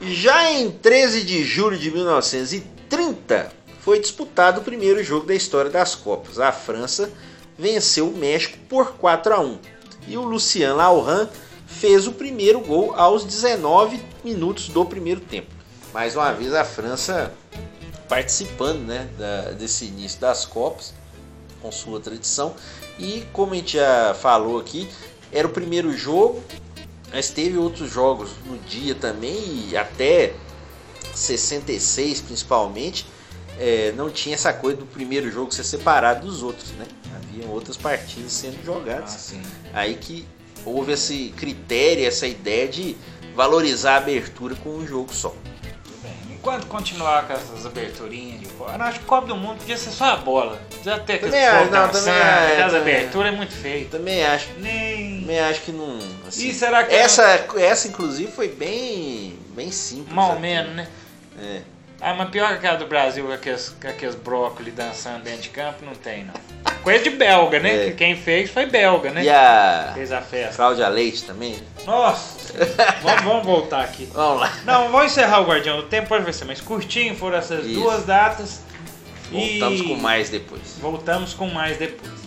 Já em 13 de julho de 1930, foi disputado o primeiro jogo da história das Copas. A França venceu o México por 4 a 1 e o Lucien Laurent fez o primeiro gol aos 19 minutos do primeiro tempo. Mais uma vez a França participando né, da- desse início das Copas, com sua tradição. E como a gente já falou aqui, era o primeiro jogo, mas teve outros jogos no dia também, e até 66 principalmente, é, não tinha essa coisa do primeiro jogo ser separado dos outros, né? Havia outras partidas sendo jogadas. sim. Aí que houve esse critério, essa ideia de valorizar a abertura com um jogo só. Enquanto continuar com essas aberturinhas de eu acho que Copa do Mundo podia ser só a bola. Já ter não, aquelas também. aberturas é muito feio. Também acho, Nem. também acho que não. assim, E será que essa, essa inclusive foi bem, bem simples. Mal menos, né? É. Ah, mas pior que aquela do Brasil, com aqueles, aqueles brócolis dançando dentro de campo, não tem, não. Coisa de belga, né? É. Que quem fez foi belga, né? E a Fez a festa. Cláudia Leite também. Nossa! Vamos, vamos voltar aqui. Vamos lá. Não, vamos encerrar o Guardião do Tempo, pode ser mais curtinho, foram essas Isso. duas datas. Voltamos e com mais depois. Voltamos com mais depois.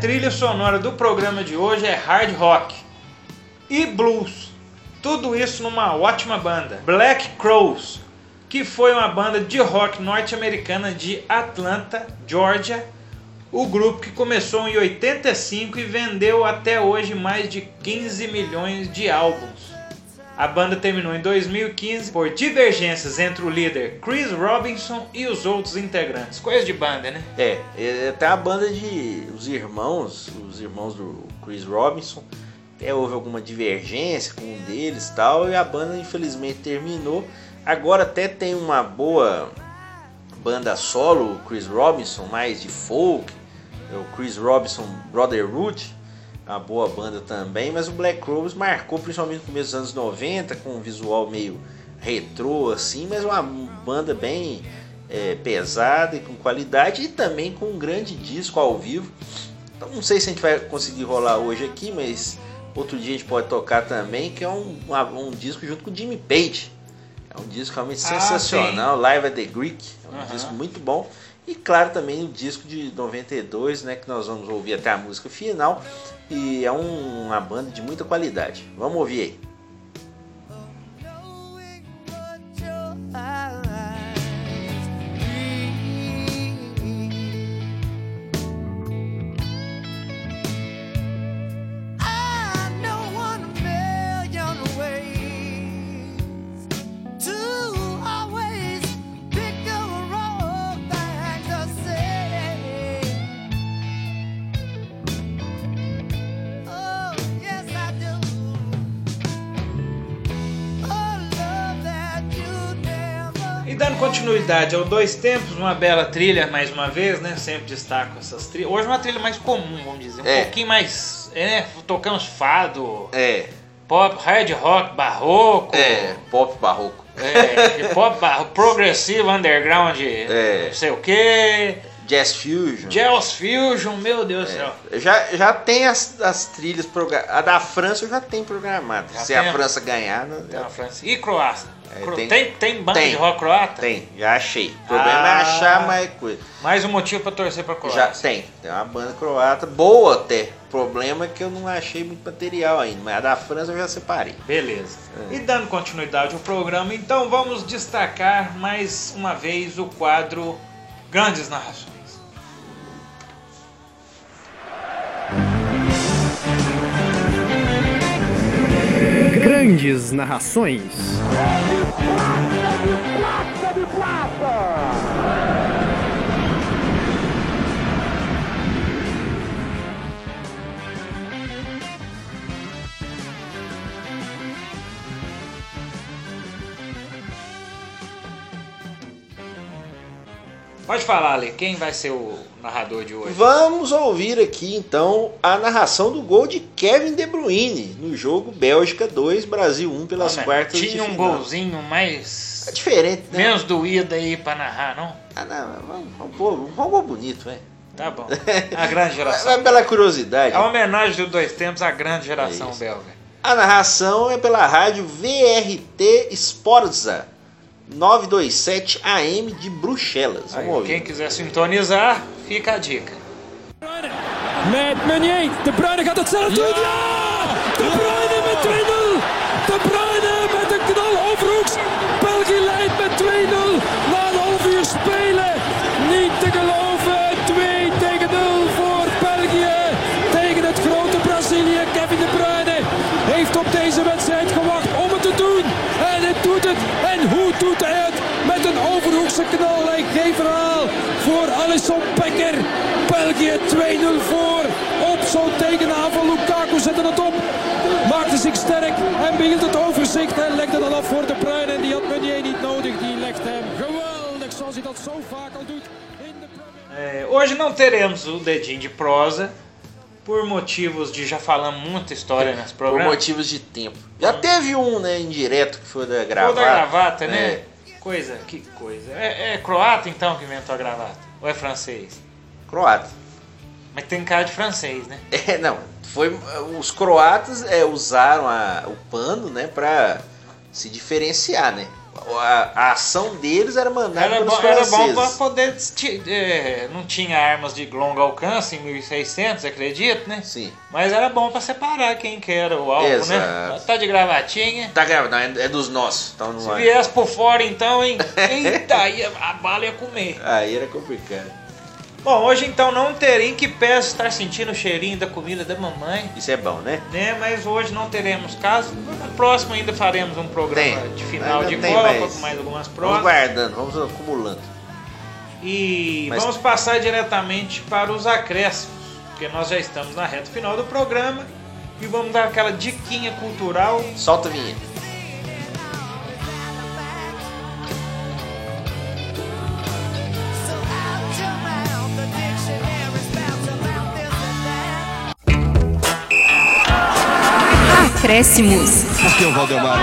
Trilha sonora do programa de hoje é hard rock e blues. Tudo isso numa ótima banda, Black Crows, que foi uma banda de rock norte-americana de Atlanta, Georgia. O grupo que começou em 85 e vendeu até hoje mais de 15 milhões de álbuns. A banda terminou em 2015 por divergências entre o líder Chris Robinson e os outros integrantes. Coisa de banda, né? É, é até a banda de. Os irmãos, os irmãos do Chris Robinson. Até houve alguma divergência com um deles tal. E a banda infelizmente terminou. Agora até tem uma boa banda solo, o Chris Robinson, mais de folk. é O Chris Robinson Brotherhood. Uma boa banda também, mas o Black Crowes marcou principalmente no começo dos anos 90, com um visual meio retrô assim, mas uma banda bem é, pesada e com qualidade e também com um grande disco ao vivo. Então não sei se a gente vai conseguir rolar hoje aqui, mas outro dia a gente pode tocar também, que é um, uma- um disco junto com o Jimmy Page. É um disco realmente Ah, sensacional, Live at the Greek, é um Aham. disco muito bom. E claro também o disco de 92, né, que nós vamos ouvir até a música final. E é um- uma banda de muita qualidade. Vamos ouvir aí. Continuidade ao Dois Tempos, uma bela trilha mais uma vez, né? Sempre destaco essas trilhas. Hoje uma trilha mais comum, vamos dizer. Um É. pouquinho mais. É, tocamos fado, É, pop, hard rock, barroco. é, pop barroco. É, pop barroco, progressivo, underground, É. não sei o que. Jazz Fusion. Jazz Fusion, meu Deus do céu. Já, já tem as, as trilhas programadas. A da França eu já tem programada. Se tem a a- França ganhar, né, já uma França. E Croácia? É, tem- tem, tem, banda tem. de rock croata? tem, já achei. O problema é Ah. achar mais coisa. Mais um motivo pra torcer pra Croácia. Já tem, tem uma banda croata boa até. O problema é que eu não achei muito material ainda, mas a da França eu já separei. Beleza. É. E dando continuidade ao programa, então vamos destacar mais uma vez o quadro Grandes Narrações. Grandes narrações. Pode falar, Ale, quem vai ser o narrador de hoje? Vamos ouvir aqui então a narração do gol de Kevin De Bruyne no jogo Bélgica 2, Brasil 1 pelas Ah, quartas de Tinha um final. golzinho mais. É diferente, né? menos doído aí pra narrar, não? Ah, não, vamos, vamos, pôr- vamos um gol bonito, velho. Tá bom. A grande geração. Vai pela curiosidade. A homenagem dos dois tempos à grande geração É belga. A narração é pela rádio VRT Sporza 927 AM de Bruxelas. Aí, Vamos ouvir. quem quiser sintonizar, fica a dica. Met Meunier. De Bruyne gaat het zelf doen. Ja! De Bruyne met 2-0. De Bruyne overhoekse knal. En geen verhaal voor Alisson Becker. België 2-0 voor. Op zo'n tegenaanval. Lukaku zette het op. Maakte zich sterk en behield het overzicht. En legde dat af voor De Bruyne. En die had Meunier niet nodig. Die legt hem geweldig zoals hij dat zo vaak al doet. In de Premier É, hoje não teremos o dedinho de prosa, por motivos de já falamos muita história nesse Por programa. motivos de tempo. Já teve um, né, indireto, que foi da gravata. da gravata, né? É, Coisa, que coisa. É, é croata então que inventou a gravata? Ou é francês? croata. Mas tem cara de francês, né? É, não. Foi, os croatas é, usaram a- o pano, né, pra se diferenciar, né? A, a ação deles era mandar Era bom, era bom pra poder. é, não tinha armas de longo alcance em 1600, acredito, né? Sim. Mas era bom pra separar quem que era o alvo, né? Exato. Tá de gravatinha. Tá gravando, é, é dos nossos. Então não Se vai. viesse por fora então, hein? Eita, aí a bala ia comer. Aí era complicado. Bom, hoje então não terei que peço estar sentindo o cheirinho da comida da mamãe, Isso é bom, né? né? Mas hoje não teremos caso. No próximo ainda faremos um programa Tem. de final de tem Copa com mais algumas Vamos provas. guardando, vamos acumulando. E Mas- vamos passar diretamente para os acréscimos, porque nós já estamos na reta final do programa e vamos dar aquela diquinha cultural. Solta a vinheta. Acréscimos. Aqui é o Valdemar.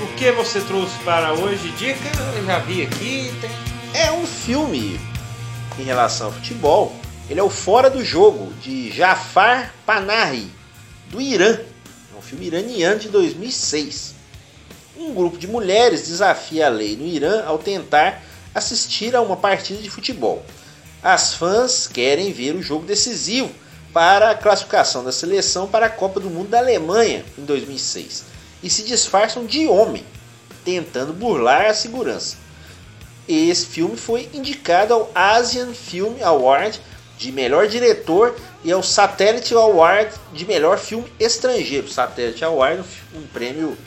O que você trouxe para hoje? Dica, eu já vi aqui. Tem... É um filme em relação ao futebol. Ele é o Fora do Jogo, de Jafar Panahi, do Irã. É um filme iraniano de 2006. Um grupo de mulheres desafia a lei no Irã ao tentar assistir a uma partida de futebol. As fãs querem ver o jogo decisivo para a classificação da seleção para a Copa do Mundo da Alemanha em 2006 e se disfarçam de homem, tentando burlar a segurança. Esse filme foi indicado ao Asian Film Award de melhor diretor e ao Satellite Award de melhor filme estrangeiro. Satellite Award, um prêmio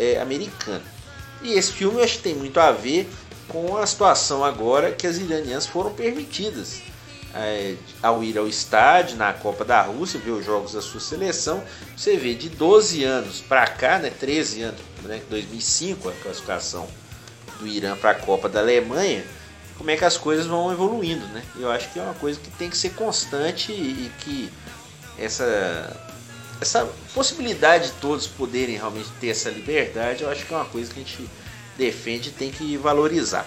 é, americano. E esse filme eu acho que tem muito a ver com a situação agora que as iranianas foram permitidas é, ao ir ao estádio na Copa da Rússia, ver os jogos da sua seleção. Você vê de 12 anos para cá, né, 13 anos, né, 2005 a classificação do Irã para a Copa da Alemanha, como é que as coisas vão evoluindo, né? Eu acho que é uma coisa que tem que ser constante e que essa essa possibilidade de todos poderem realmente ter essa liberdade, eu acho que é uma coisa que a gente defende e tem que valorizar.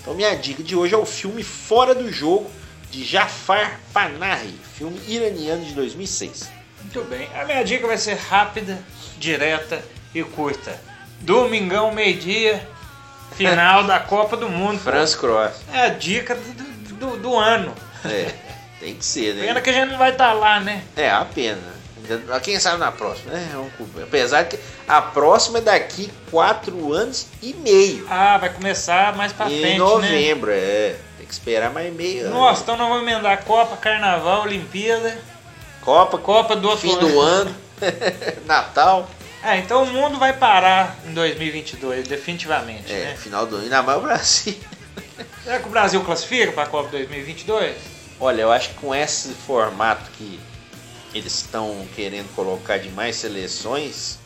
Então minha dica de hoje é o filme Fora do Jogo de Jafar Panahi, filme iraniano de 2006. Muito bem. A minha dica vai ser rápida, direta e curta. Domingão, meio-dia, final da Copa do Mundo. France Cross. É a dica do, do- do ano. É, tem que ser, né? Pena que a gente não vai estar lá, né? É, a pena. Quem sabe na próxima, né? Apesar que a próxima é daqui quatro anos e meio. Ah, vai começar mais pra em frente, né? novembro, é. Tem que esperar mais meio ano. Nossa, então nós vamos emendar Copa, Carnaval, Olimpíada, Copa, Copa do outro fim do ano, Natal. É, então o mundo vai parar em 2022, definitivamente, É, né? final do ano, ainda mais o Brasil. Será que o Brasil classifica para a Copa 2022? Olha, eu acho que com esse formato que eles estão querendo colocar de mais seleções,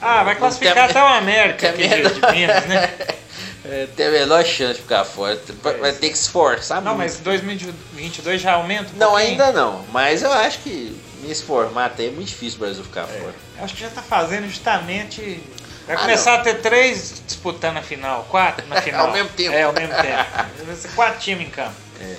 Ah, vai Não classificar até o América tem a aquele menor- de Minas, né? é, tem a menor chance de ficar fora. Vai vai ter que se esforçar Não, muito. mas 2022 já aumenta um Não, pouquinho? ainda não. Mas eu acho que nesse formato aí é muito difícil o Brasil ficar fora. Eu Acho que já tá fazendo justamente... Vai Ah, começar a ter três disputando a final, quatro na final. Ao mesmo tempo. É, ao mesmo tempo. Vai ser quatro times em campo. É.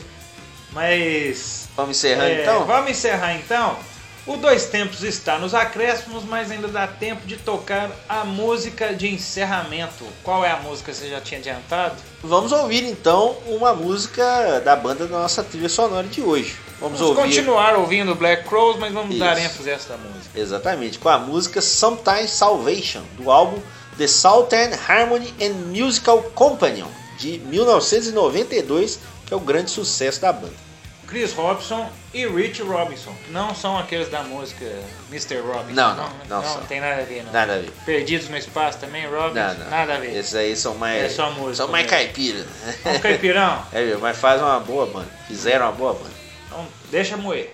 Mas... Vamos encerrando É, então? Vamos encerrar então. O Dois Tempos está nos acréscimos, mas ainda dá tempo de tocar a música de encerramento. Qual é a música que você já tinha adiantado? Vamos ouvir então uma música da banda da nossa trilha sonora de hoje. Vamos, Vamos ouvir continuar ouvindo Black Crows, mas vamos dar Isso. ênfase a essa música. exatamente com a música Sometimes Salvation do álbum The Southern Harmony and Musical Companion de 1992, que é o grande sucesso da banda. Chris Robson e Rich Robinson, que não são aqueles da música Mr. Robinson. Não, não, não não, são. tem nada a ver, não. Nada a ver. Perdidos no Espaço também, Robinson, Não, não. nada a ver. Esses aí são mais É só música são mais caipira. Vamos, Caipirão? É, mas faz uma boa banda. Fizeram uma boa banda. Então, deixa moer.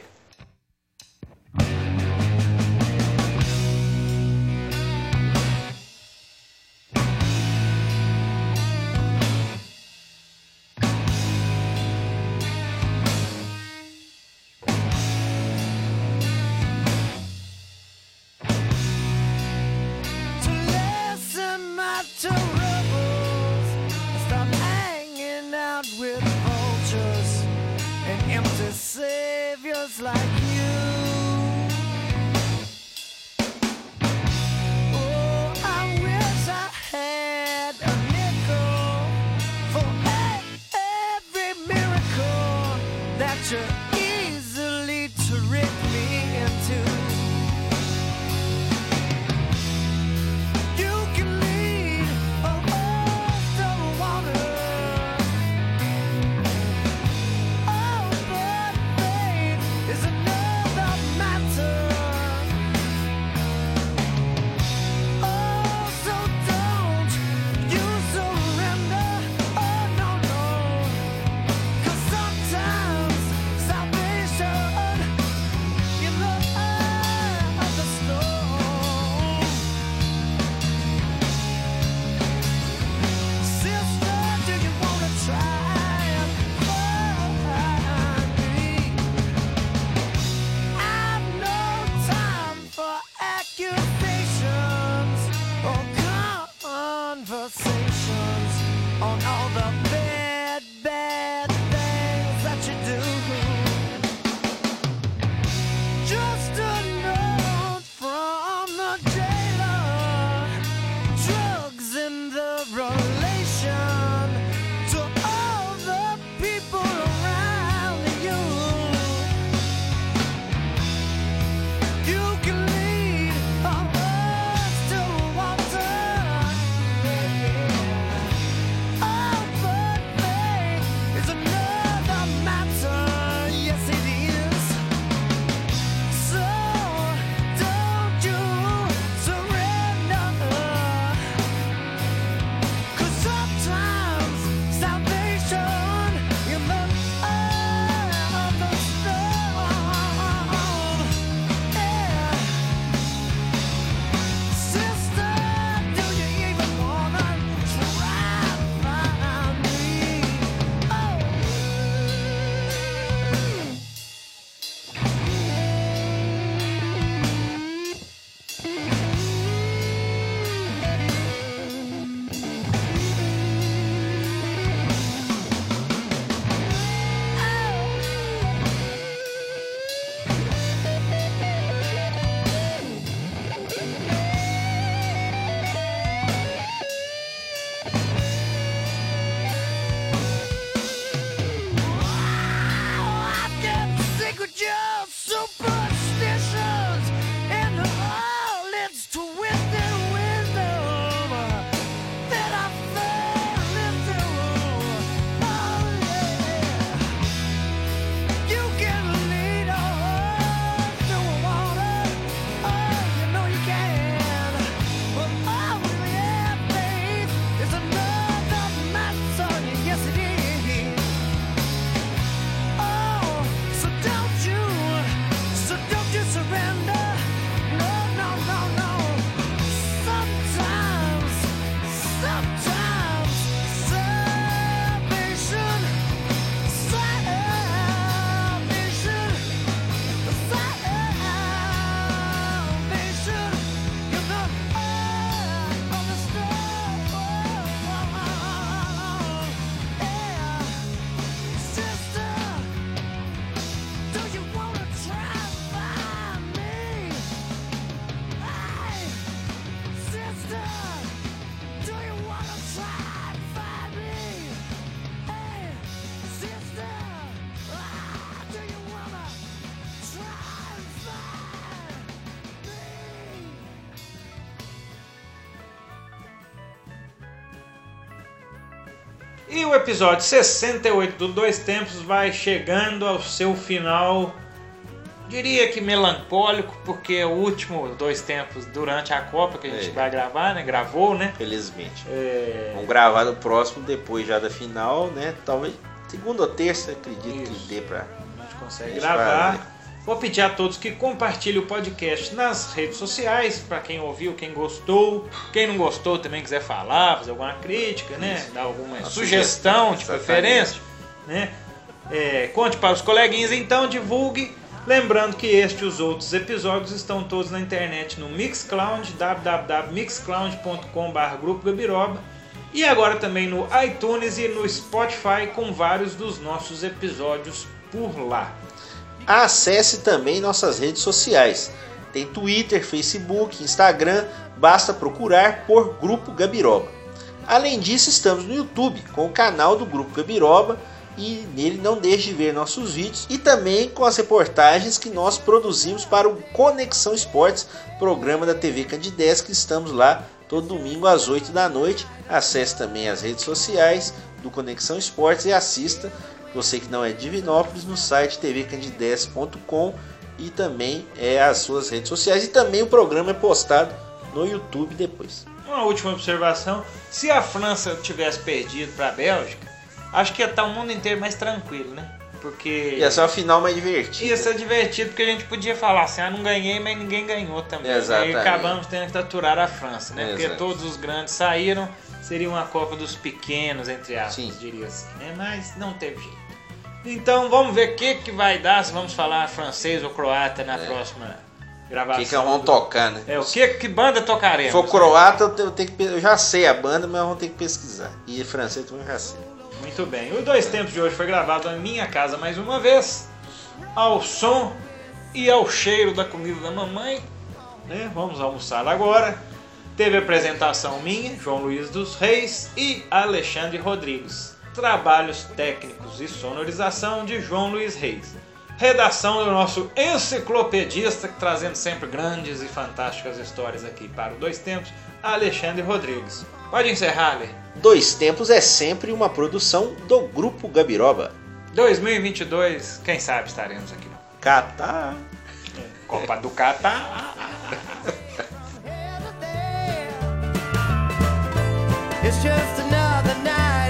E o episódio 68 do Dois Tempos vai chegando ao seu final, diria que melancólico, porque é o último Dois Tempos durante a Copa que a gente É. vai gravar, né? Gravou, né? Felizmente. É, Vamos gravar no próximo, depois já da final, né? Talvez segunda ou terça, acredito Isso. que dê pra. a gente consegue Deixa gravar. eu ver. Vou pedir a todos que compartilhem o podcast nas redes sociais, para quem ouviu, quem gostou, quem não gostou também quiser falar, fazer alguma crítica, né? Dar alguma Uma sugestão de sugestão, preferência, né? É, conte para os coleguinhas, então divulgue. Lembrando que este e os outros episódios estão todos na internet no Mixcloud, www.mixcloud.com.br Grupo Gabiroba. E agora também no iTunes e no Spotify com vários dos nossos episódios por lá. Acesse também nossas redes sociais. Tem Twitter, Facebook, Instagram, basta procurar por Grupo Gabiroba. Além disso, estamos no YouTube com o canal do Grupo Gabiroba e nele não deixe de ver nossos vídeos e também com as reportagens que nós produzimos para o Conexão Esportes, programa da TV Candidez, que estamos lá todo domingo às 8 da noite. Acesse também as redes sociais do Conexão Esportes e assista você que não é Divinópolis no site tvcandidez.com e também é as suas redes sociais e também o programa é postado no YouTube depois. Uma última observação: se a França tivesse perdido para a Bélgica, acho que ia estar o mundo inteiro mais tranquilo, né? Porque essa é uma final mais divertida. ia ser divertido, porque a gente podia falar assim: ah, não ganhei, mas ninguém ganhou também. Exatamente. E acabamos tendo que aturar a França, né? Porque todos os grandes saíram, seria uma Copa dos pequenos, entre aspas, Sim. diria assim, né? Mas não teve jeito. Então vamos ver o que, que vai dar, se vamos falar francês ou croata na próxima O gravação. que, que vão do- tocar, né? É, o que, que banda Se tocaremos? for croata, eu, tenho- eu tenho que, eu já sei a banda, mas vamos ter que pesquisar. E francês também eu já sei. Muito bem. O Dois Tempos de hoje foi gravado na minha casa mais uma vez, ao som e ao cheiro da comida da mamãe. Né? Vamos almoçar agora. Teve apresentação minha, João Luiz dos Reis e Alexandre Rodrigues. Trabalhos técnicos e sonorização de João Luiz Reis. Redação do nosso enciclopedista, trazendo sempre grandes e fantásticas histórias aqui para o Dois Tempos, Alexandre Rodrigues. Pode encerrar, Ale. Dois Tempos é sempre uma produção do Grupo Gabiroba. 2022, quem sabe estaremos aqui. Catar. Copa do Catar. It's just another night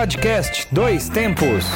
Podcast Dois Tempos.